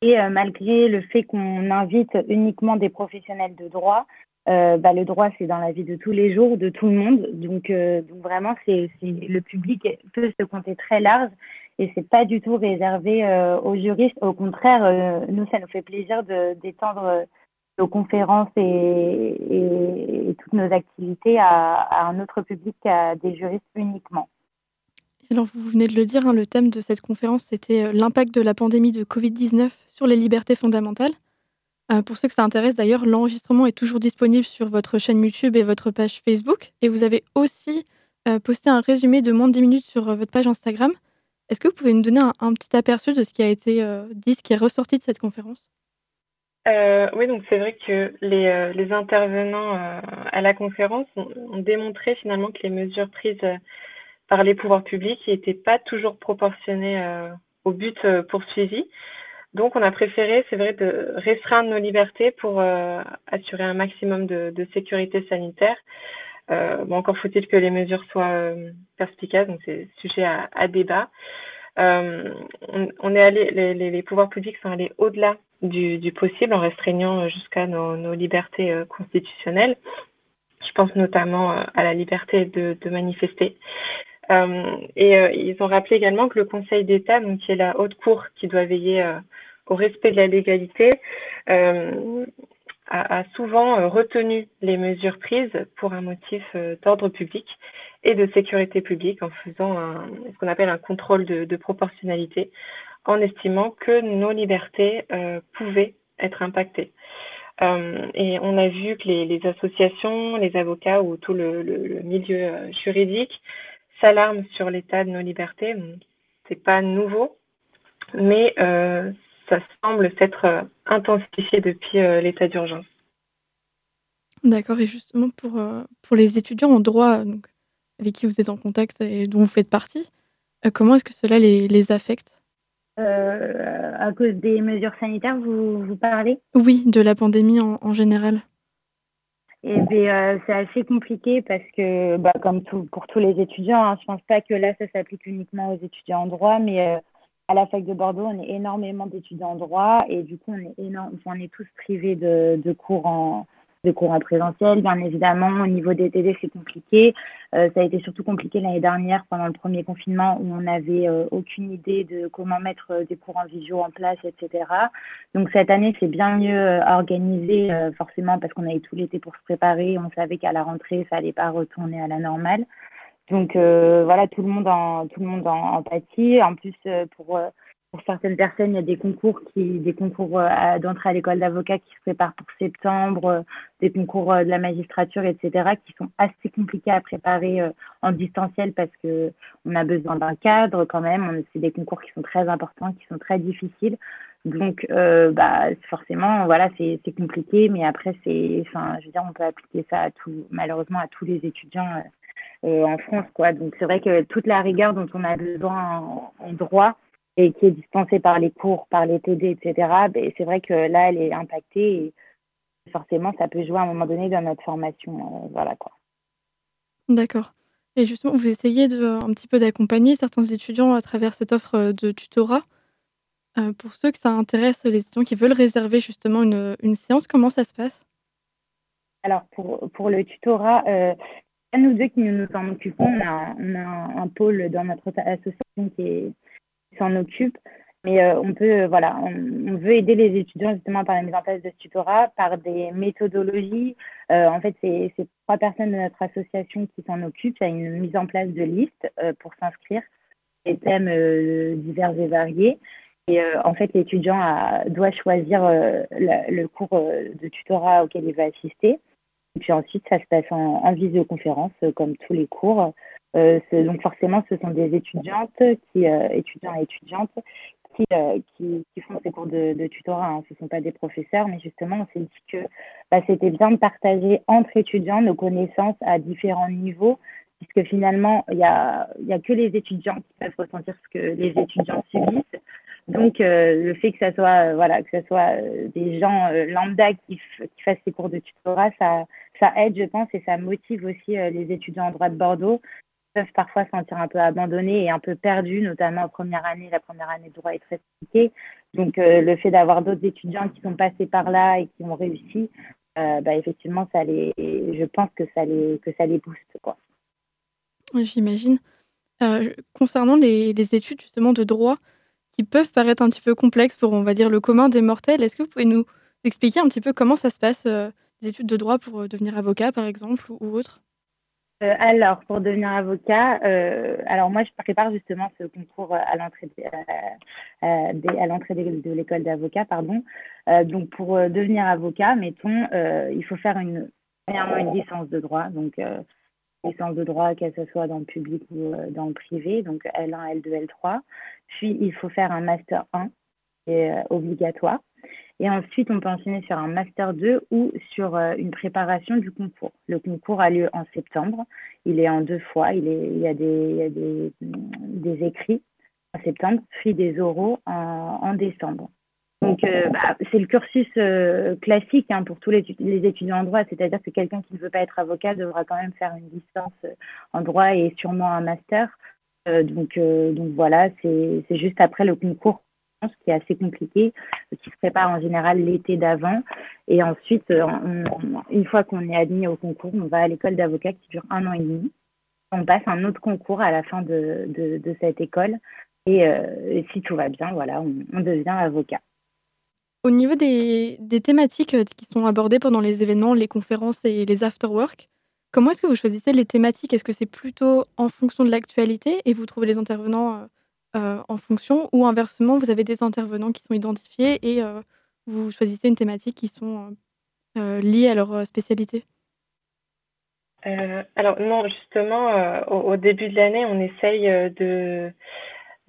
Et malgré le fait qu'on invite uniquement des professionnels de droit, bah, le droit, c'est dans la vie de tous les jours, de tout le monde. Donc, donc vraiment, c'est, le public peut se compter très large et c'est pas du tout réservé euh, aux juristes. Au contraire, euh, nous, ça nous fait plaisir d'étendre euh, nos conférences et, toutes nos activités à, un autre public qu'à des juristes uniquement. Alors, vous venez de le dire, hein, le thème de cette conférence, c'était l'impact de la pandémie de Covid-19 sur les libertés fondamentales. pour ceux que ça intéresse, d'ailleurs, l'enregistrement est toujours disponible sur votre chaîne YouTube et votre page Facebook. Et vous avez aussi posté un résumé de moins de 10 minutes sur votre page Instagram. Est-ce que vous pouvez nous donner un, petit aperçu de ce qui a été euh, dit, ce qui est ressorti de cette conférence? Euh, oui, donc c'est vrai que les, euh, intervenants à la conférence ont, démontré finalement que les mesures prises par les pouvoirs publics n'étaient pas toujours proportionnées au but poursuivi. Donc on a préféré, c'est vrai, de restreindre nos libertés pour assurer un maximum de, sécurité sanitaire. Bon, encore faut-il que les mesures soient perspicaces, donc c'est sujet à débat. Euh, on, est allé, les, pouvoirs publics sont allés au-delà du, possible en restreignant jusqu'à nos, libertés euh, constitutionnelles. Je pense notamment euh, à la liberté de, manifester. et ils ont rappelé également que le Conseil d'État, donc qui est la haute cour qui doit veiller au respect de la légalité, a, souvent retenu les mesures prises pour un motif d'ordre public et de sécurité publique en faisant ce qu'on appelle un contrôle de, proportionnalité, en estimant que nos libertés euh, pouvaient être impactées. Euh, et on a vu que les, associations, les avocats ou tout le, milieu euh, juridique s'alarment sur l'état de nos libertés. Ce n'est pas nouveau, mais ça semble s'être intensifié depuis l'état d'urgence. D'accord, et justement pour, pour les étudiants en droit, donc, avec qui vous êtes en contact et dont vous faites partie, euh, comment est-ce que cela les, affecte? Euh, À cause des mesures sanitaires, vous, vous parlez? Oui, de la pandémie en, général. Eh bien, euh, c'est assez compliqué parce que, bah, comme tout, pour tous les étudiants, hein, je ne pense pas que là, ça s'applique uniquement aux étudiants en droit, mais à la fac de Bordeaux, on est énormément d'étudiants en droit et du coup, on est, tous privés de, de cours en, de cours en présentiel. Bien évidemment, au niveau des TD, c'est compliqué. Euh, ça a été surtout compliqué l'année dernière pendant le premier confinement où on n'avait euh, aucune idée de comment mettre euh, des cours en visio en place, etc. Donc cette année, c'est bien mieux organisé, forcément, parce qu'on avait tout l'été pour se préparer. On savait qu'à la rentrée, ça n'allait pas retourner à la normale. Donc voilà, tout le monde en, tout le monde en, en pâtit. En plus, pour pour certaines personnes, il y a des concours qui, des concours euh, d'entrée à l'école d'avocat qui se préparent pour septembre, euh, des concours euh, de la magistrature, etc., qui sont assez compliqués à préparer en distanciel parce que on a besoin d'un cadre quand même. C'est des concours qui sont très importants, qui sont très difficiles. Donc, bah, forcément, voilà, c'est compliqué, mais après, c'est, enfin, je veux dire, on peut appliquer ça à tout, malheureusement, à tous les étudiants en France, quoi. Donc, c'est vrai que toute la rigueur dont on a besoin en droit, et qui est dispensée par les cours, par les TD, etc., ben, c'est vrai que là, elle est impactée et forcément, ça peut jouer à un moment donné dans notre formation. Euh, voilà quoi. D'accord. Et justement, vous essayez de, un petit peu d'accompagner certains étudiants à travers cette offre euh, de tutorat. Euh, pour ceux que ça intéresse, les étudiants qui veulent réserver justement une, une séance, comment ça se passe? Alors, pour, pour le tutorat, euh, nous deux qui nous en occupons. On a, un pôle dans notre association qui s'en occupe. Mais euh, on peut, euh, voilà, on, veut aider les étudiants justement par la mise en place de ce tutorat, par des méthodologies. Euh, en fait, c'est trois personnes de notre association qui s'en occupent. Il y a une mise en place de listes pour s'inscrire, des thèmes divers et variés. Et en fait, l'étudiant doit choisir le cours de tutorat auquel il va assister. Et puis ensuite, ça se passe en, en visioconférence, comme tous les cours. Euh, donc forcément, ce sont des étudiantes, euh, étudiants et étudiantes, qui, euh, qui, font ces cours de, de tutorat. Hein. Ce ne sont pas des professeurs, mais justement, on s'est dit que bah, c'était bien de partager entre étudiants nos connaissances à différents niveaux, puisque finalement, il n'y a, y a que les étudiants qui peuvent ressentir ce que les étudiants subissent. Donc, le fait que ça soit, voilà, que ce soit des gens lambda qui, qui fassent ces cours de tutorat, ça, ça aide, je pense, et ça motive aussi les étudiants en droit de Bordeaux peuvent parfois se sentir un peu abandonnés et un peu perdus, notamment en première année. La première année de droit est très compliquée. Donc, le fait d'avoir d'autres étudiants qui sont passés par là et qui ont réussi, bah, effectivement, ça les, je pense que ça les, que ça les booste. Quoi. J'imagine. concernant les, les, études justement de droit, qui peuvent paraître un petit peu complexes pour, on va dire, le commun des mortels, est-ce que vous pouvez nous expliquer un petit peu comment ça se passe, des études de droit pour devenir avocat, par exemple, ou, autre? Euh, alors, pour devenir avocat, euh, alors moi, je prépare justement ce concours à l'entrée de, à l'entrée de, l'école d'avocat, pardon. donc, pour devenir avocat, mettons, il faut faire une, une licence de droit, donc licence de droit, qu'elle soit dans le public ou dans le privé, donc L1, L2, L3. Puis, il faut faire un master 1, qui est obligatoire. Et ensuite, on peut enchaîner sur un Master 2 ou sur euh, une préparation du concours. Le concours a lieu en septembre. Il est en deux fois. Il, est, il y a, des, des, écrits en septembre, puis des oraux en, décembre. Donc, euh, bah, c'est le cursus euh, classique hein, pour tous les, étudiants en droit, c'est-à-dire que quelqu'un qui ne veut pas être avocat devra quand même faire une licence en droit et sûrement un master. donc, voilà, c'est juste après le concours qui est assez compliqué, qui se prépare en général l'été d'avant. Et ensuite, euh, une fois qu'on est admis au concours, on va à l'école d'avocat qui dure un an et demi. On passe un autre concours à la fin de, cette école. Euh, et, si tout va bien, voilà, on, devient avocat. Au niveau des, thématiques euh, qui sont abordées pendant les événements, les conférences et les afterwork, comment est-ce que vous choisissez les thématiques? Est-ce que c'est plutôt en fonction de l'actualité et vous trouvez les intervenants euh, en fonction ou inversement, vous avez des intervenants qui sont identifiés et euh, vous choisissez une thématique qui sont euh, liées à leur spécialité? Alors non, justement, au, début de l'année, on essaye de,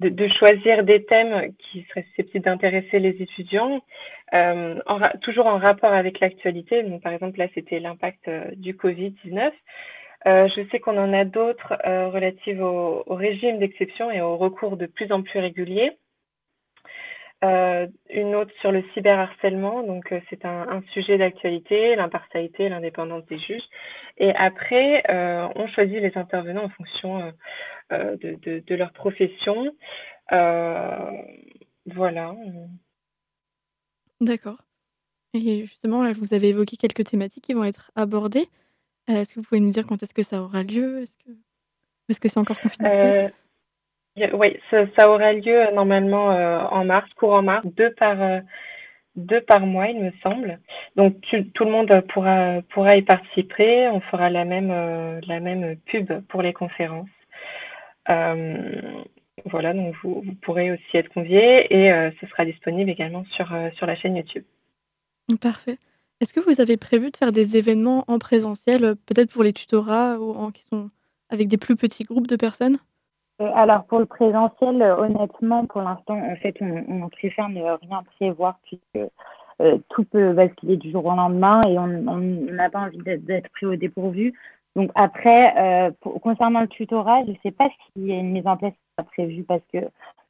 de, choisir des thèmes qui seraient susceptibles d'intéresser les étudiants, toujours en rapport avec l'actualité. Donc, par exemple, là, c'était l'impact du Covid-19. Euh, je sais qu'on en a d'autres euh, relatives au, régime d'exception et au recours de plus en plus régulier. Euh, une autre sur le cyberharcèlement, donc c'est un, sujet d'actualité, l'impartialité, l'indépendance des juges. Et après, on choisit les intervenants en fonction de, leur profession. voilà. D'accord. Et justement, vous avez évoqué quelques thématiques qui vont être abordées. Euh, est-ce que vous pouvez nous dire quand est-ce que ça aura lieu? Est-ce que c'est encore confidentiel? Euh, Oui, ça, aura lieu euh, normalement en mars, courant mars, deux par, deux par mois, il me semble. Donc tout le monde pourra, pourra y participer. On fera la même, la même pub pour les conférences. voilà, donc vous, vous, pourrez aussi être conviés et ce sera disponible également sur, sur la chaîne YouTube. Parfait. Est-ce que vous avez prévu de faire des événements en présentiel, euh, peut-être pour les tutorats ou en, qui sont avec des plus petits groupes de personnes? euh, alors pour le présentiel, euh, honnêtement, pour l'instant, en fait, on, préfère ne rien prévoir puisque tout peut basculer du jour au lendemain et on n'a pas envie d'être pris au dépourvu. Donc après, concernant le tutorat, je ne sais pas s'il y a une mise en place prévue parce que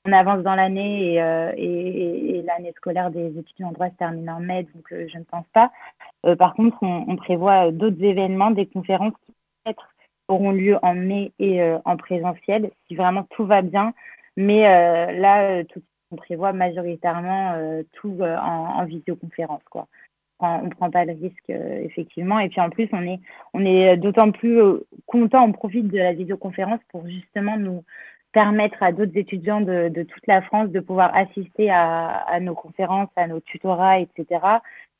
on avance dans l'année et, l'année scolaire des étudiants en droit se termine en mai, donc je ne pense pas. par contre, on, prévoit d'autres événements, des conférences qui auront lieu en mai et en présentiel, si vraiment tout va bien. Mais là, tout, on prévoit majoritairement tout en, en, visioconférence, quoi. On ne prend pas le risque, effectivement. Et puis en plus, on est, on est d'autant plus content, on profite de la visioconférence pour justement nous, permettre à d'autres étudiants de, toute la France de pouvoir assister à, nos conférences, à nos tutorats, etc.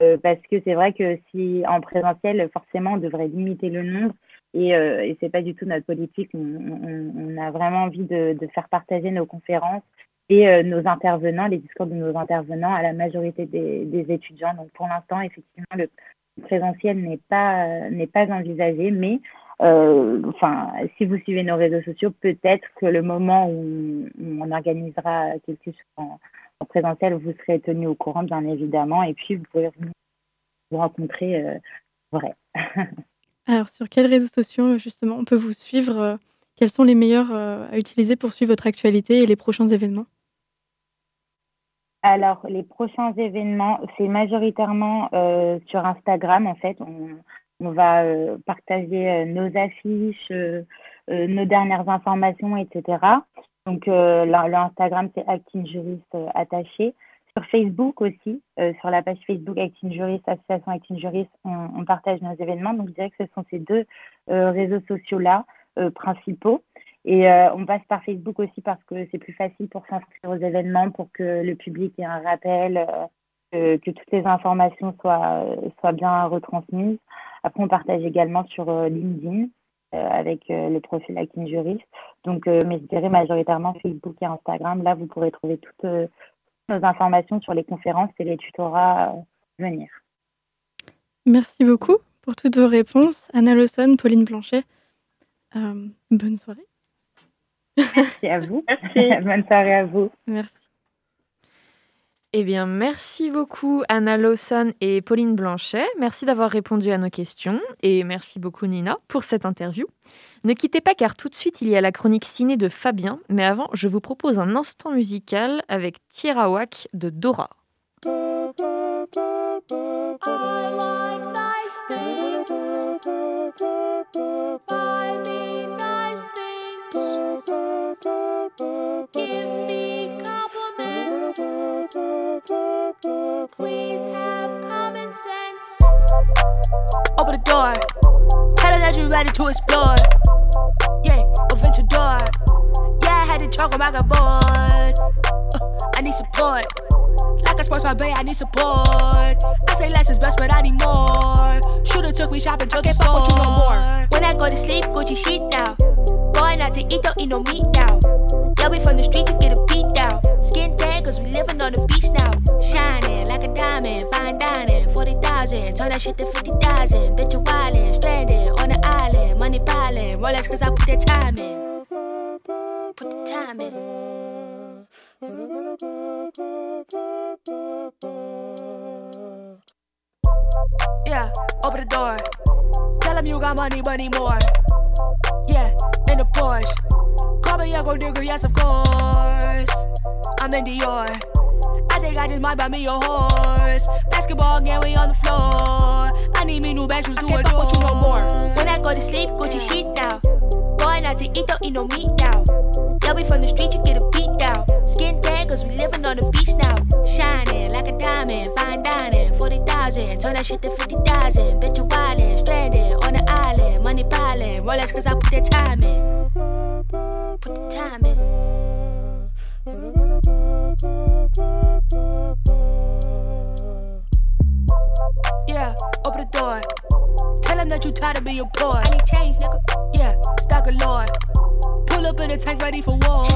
Euh, parce que c'est vrai que si en présentiel, forcément, on devrait limiter le nombre et, euh, et c'est pas du tout notre politique. On, a vraiment envie de, faire partager nos conférences et euh, nos intervenants, les discours de nos intervenants à la majorité des, des étudiants. Donc pour l'instant, effectivement, le présentiel n'est pas n'est pas envisagé, mais euh, enfin, si vous suivez nos réseaux sociaux, peut-être que le moment où, on organisera quelque chose en, présentiel, vous serez tenu au courant, bien évidemment, et puis vous pourrez vous rencontrer euh, vrai. Alors, sur quels réseaux sociaux, justement, on peut vous suivre euh, Quels sont les meilleurs à utiliser pour suivre votre actualité et les prochains événements? Alors, les prochains événements, c'est majoritairement sur Instagram, en fait. On, on va partager nos affiches, nos dernières informations, etc. Donc, l'Instagram, c'est Acting Juriste attaché. Sur Facebook aussi, sur la page Facebook Acting Jurist, Association Acting Jurist, on, partage nos événements. Donc, je dirais que ce sont ces deux réseaux sociaux-là principaux. Et euh, on passe par Facebook aussi parce que c'est plus facile pour s'inscrire aux événements, pour que le public ait un rappel, euh, que, toutes les informations soient, soient bien retransmises. Après, on partage également sur euh, LinkedIn avec le profil Acting Jurist. Donc, mais je dirais majoritairement Facebook et Instagram. Là, vous pourrez trouver toutes nos informations sur les conférences et les tutorats à venir. Merci beaucoup pour toutes vos réponses. Anna Lawson, Pauline Blanchet. bonne soirée. Merci à vous. Merci. Bonne soirée à vous. Merci. Eh bien, merci beaucoup Anna Lawson et Pauline Blanchet. Merci d'avoir répondu à nos questions et merci beaucoup Nina pour cette interview. Ne quittez pas car tout de suite il y a la chronique ciné de Fabien, mais avant je vous propose un instant musical avec Tierawak de Dora. Open the door. Tell to explore. Yeah, I had to talk when I got. Uh, I need support. Like a sports my bay, I need support. I say less is best, but I need more. Shooter took me shopping, took it fuck with you no more. When I go to sleep, Gucci sheets now. Going out to eat, don't eat no meat now. Yeah, we from the street, you get a beat down. Skin tag, cause we living on the beach now. Shining like a diamond, fine dining, 40,000. Turn that shit to 50,000. Bitch, you wildin', stranded on the island. Money piling, Rolex, cause I put that time in. Money, money more. Yeah, in the Porsche. Call me Uncle Nigga, yes, of course. I'm in Dior. I think I just might buy me a horse. Basketball game, we on the floor. I need me new batteries to I can't fuck with you no more. When I go to sleep, Gucci sheets now. Going out to eat, don't eat no meat now. Yeah, we from the street, you get a beat down. Skin tag, cause we living on the beach now. Shining like a diamond, fine dining, 40,000. Turn that shit to 50,000. Bitch, Rolex, cause I put that time in. Put the time in. Yeah, open the door. Tell him that you tired of being poor. I need change, nigga. Yeah, stock a lord. Pull up in a tank ready for war.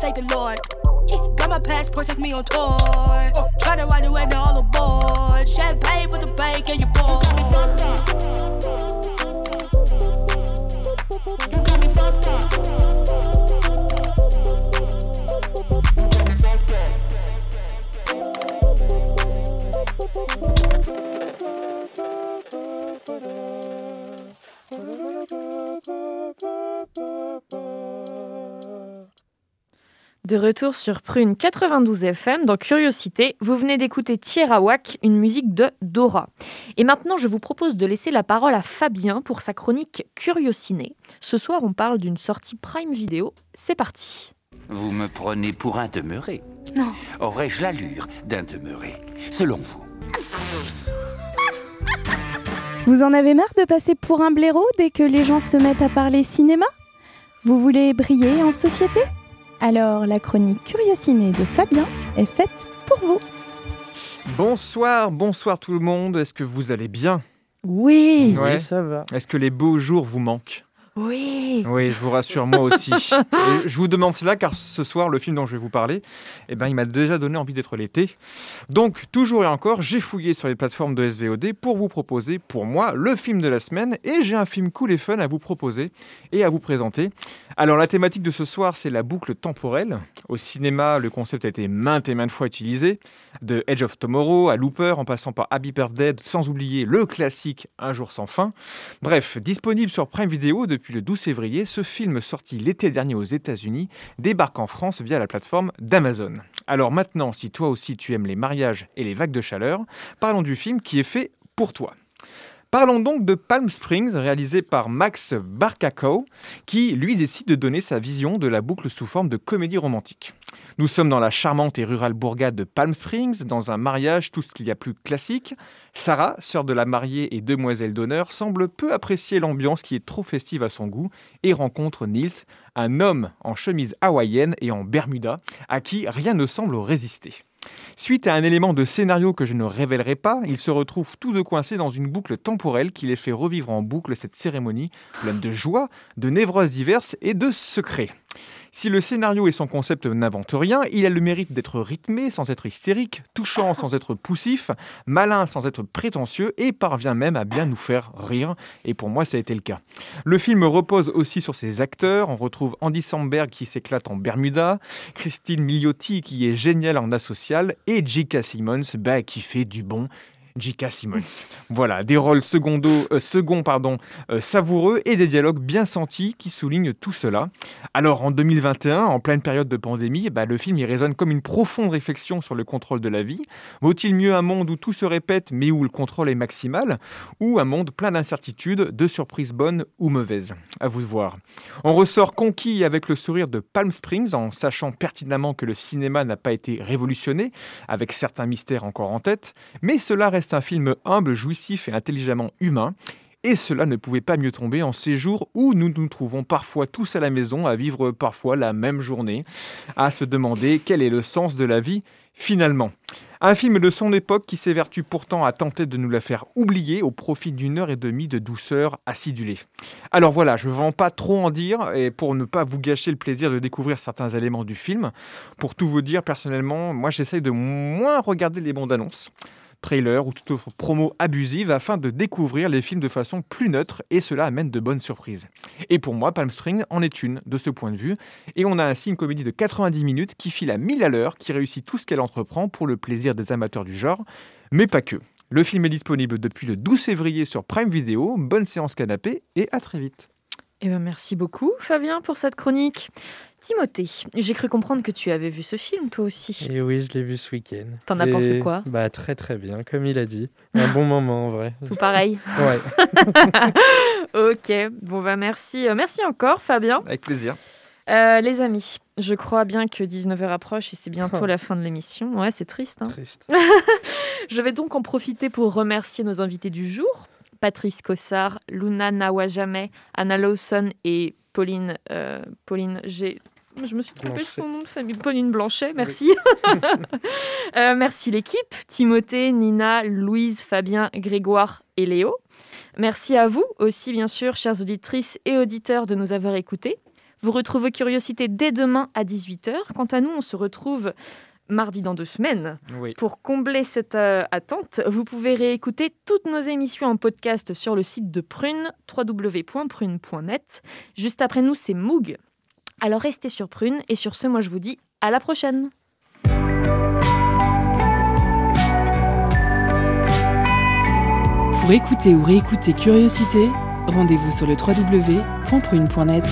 Thank the Lord. Got my passport, take me on tour. Oh. Try to ride the way now all aboard. Champagne for the bank and your boy. De retour sur Prune 92 FM dans Curiosité, vous venez d'écouter Tierawak, une musique de Dora. Et maintenant, je vous propose de laisser la parole à Fabien pour sa chronique Curiociné. Ce soir, on parle d'une sortie Prime Vidéo. C'est parti. Vous me prenez pour un demeuré Non. Aurais-je l'allure d'un demeuré Selon vous? Vous en avez marre de passer pour un blaireau dès que les gens se mettent à parler cinéma? Vous voulez briller en société? Alors la chronique Curiosiné de Fabien est faite pour vous. Bonsoir, bonsoir tout le monde. Est-ce que vous allez bien? Oui. Oui, ça va. Est-ce que les beaux jours vous manquent? Oui. Oui, je vous rassure, moi aussi. Et je vous demande cela car ce soir, le film dont je vais vous parler, eh ben, il m'a déjà donné envie d'être l'été. Donc, toujours et encore, j'ai fouillé sur les plateformes de SVOD pour vous proposer, pour moi, le film de la semaine. Et j'ai un film cool et fun à vous proposer et à vous présenter. Alors, la thématique de ce soir, c'est la boucle temporelle. Au cinéma, le concept a été maintes et maintes fois utilisé. De Edge of Tomorrow à Looper, en passant par Happy Birthday, sans oublier le classique Un jour sans fin. Bref, disponible sur Prime Video depuis le 12 février, ce film sorti l'été dernier aux États-Unis débarque en France via la plateforme d'Amazon. Alors maintenant, si toi aussi tu aimes les mariages et les vagues de chaleur, parlons du film qui est fait pour toi. Parlons donc de Palm Springs, réalisé par Max Barcaco, qui lui décide de donner sa vision de la boucle sous forme de comédie romantique. Nous sommes dans la charmante et rurale bourgade de Palm Springs, dans un mariage tout ce qu'il y a plus classique. Sarah, sœur de la mariée et demoiselle d'honneur, semble peu apprécier l'ambiance qui est trop festive à son goût et rencontre Nils, un homme en chemise hawaïenne et en bermuda, à qui rien ne semble résister. Suite à un élément de scénario que je ne révélerai pas, ils se retrouvent tous deux coincés dans une boucle temporelle qui les fait revivre en boucle cette cérémonie pleine de joie, de névroses diverses et de secrets. Si le scénario et son concept n'inventent rien, il a le mérite d'être rythmé sans être hystérique, touchant sans être poussif, malin sans être prétentieux et parvient même à bien nous faire rire. Et pour moi, ça a été le cas. Le film repose aussi sur ses acteurs. On retrouve Andy Samberg qui s'éclate en Bermuda, Christine Milioti qui est géniale en asocial et J.K. Simmons bah, qui fait du bon J.K. Simmons. Voilà, des rôles secondo, euh, second, pardon, euh, savoureux et des dialogues bien sentis qui soulignent tout cela. Alors en 2021, en pleine période de pandémie, bah, le film y résonne comme une profonde réflexion sur le contrôle de la vie. Vaut-il mieux un monde où tout se répète mais où le contrôle est maximal ou un monde plein d'incertitudes, de surprises bonnes ou mauvaises? À vous de voir. On ressort conquis avec le sourire de Palm Springs en sachant pertinemment que le cinéma n'a pas été révolutionné, avec certains mystères encore en tête, mais cela reste un film humble, jouissif et intelligemment humain. Et cela ne pouvait pas mieux tomber en ces jours où nous nous trouvons parfois tous à la maison à vivre parfois la même journée, à se demander quel est le sens de la vie finalement. Un film de son époque qui s'évertue pourtant à tenter de nous la faire oublier au profit d'une heure et demie de douceur acidulée. Alors voilà, je ne vais pas trop en dire et pour ne pas vous gâcher le plaisir de découvrir certains éléments du film. Pour tout vous dire, personnellement, moi j'essaye de moins regarder les bandes annonces trailer ou toute autre promo abusive afin de découvrir les films de façon plus neutre et cela amène de bonnes surprises. Et pour moi, Palm Spring en est une de ce point de vue et on a ainsi une comédie de 90 minutes qui file à 1000 à l'heure, qui réussit tout ce qu'elle entreprend pour le plaisir des amateurs du genre, mais pas que. Le film est disponible depuis le 12 février sur Prime Video. Bonne séance canapé et à très vite. Eh ben merci beaucoup Fabien pour cette chronique. Timothée, j'ai cru comprendre que tu avais vu ce film toi aussi. Et oui, je l'ai vu ce week-end. T'en as pensé quoi? Bah très très bien, comme il a dit. Un bon moment en vrai. Tout pareil. Ouais. ok, bon bah merci, euh, merci encore Fabien. Avec plaisir. Euh, les amis, je crois bien que 19h approche et c'est bientôt la fin de l'émission. Ouais, c'est triste. Hein Triste. je vais donc en profiter pour remercier nos invités du jour. Patrice Cossard, Luna Nawajame, Anna Lawson et Pauline, euh, Pauline G. Je me suis trompée de son nom de famille. Pauline Blanchet, merci. Euh, merci l'équipe, Timothée, Nina, Louise, Fabien, Grégoire et Léo. Merci à vous aussi, bien sûr, chères auditrices et auditeurs, de nous avoir écoutés. Vous retrouvez Curiosité dès demain à 18h. Quant à nous, on se retrouve mardi dans deux semaines. Oui. Pour combler cette euh, attente, vous pouvez réécouter toutes nos émissions en podcast sur le site de Prune, www.prune.net. Juste après nous, c'est Moog. Alors restez sur Prune et sur ce, moi je vous dis à la prochaine. Pour écouter ou réécouter Curiosité, rendez-vous sur le www.prune.net.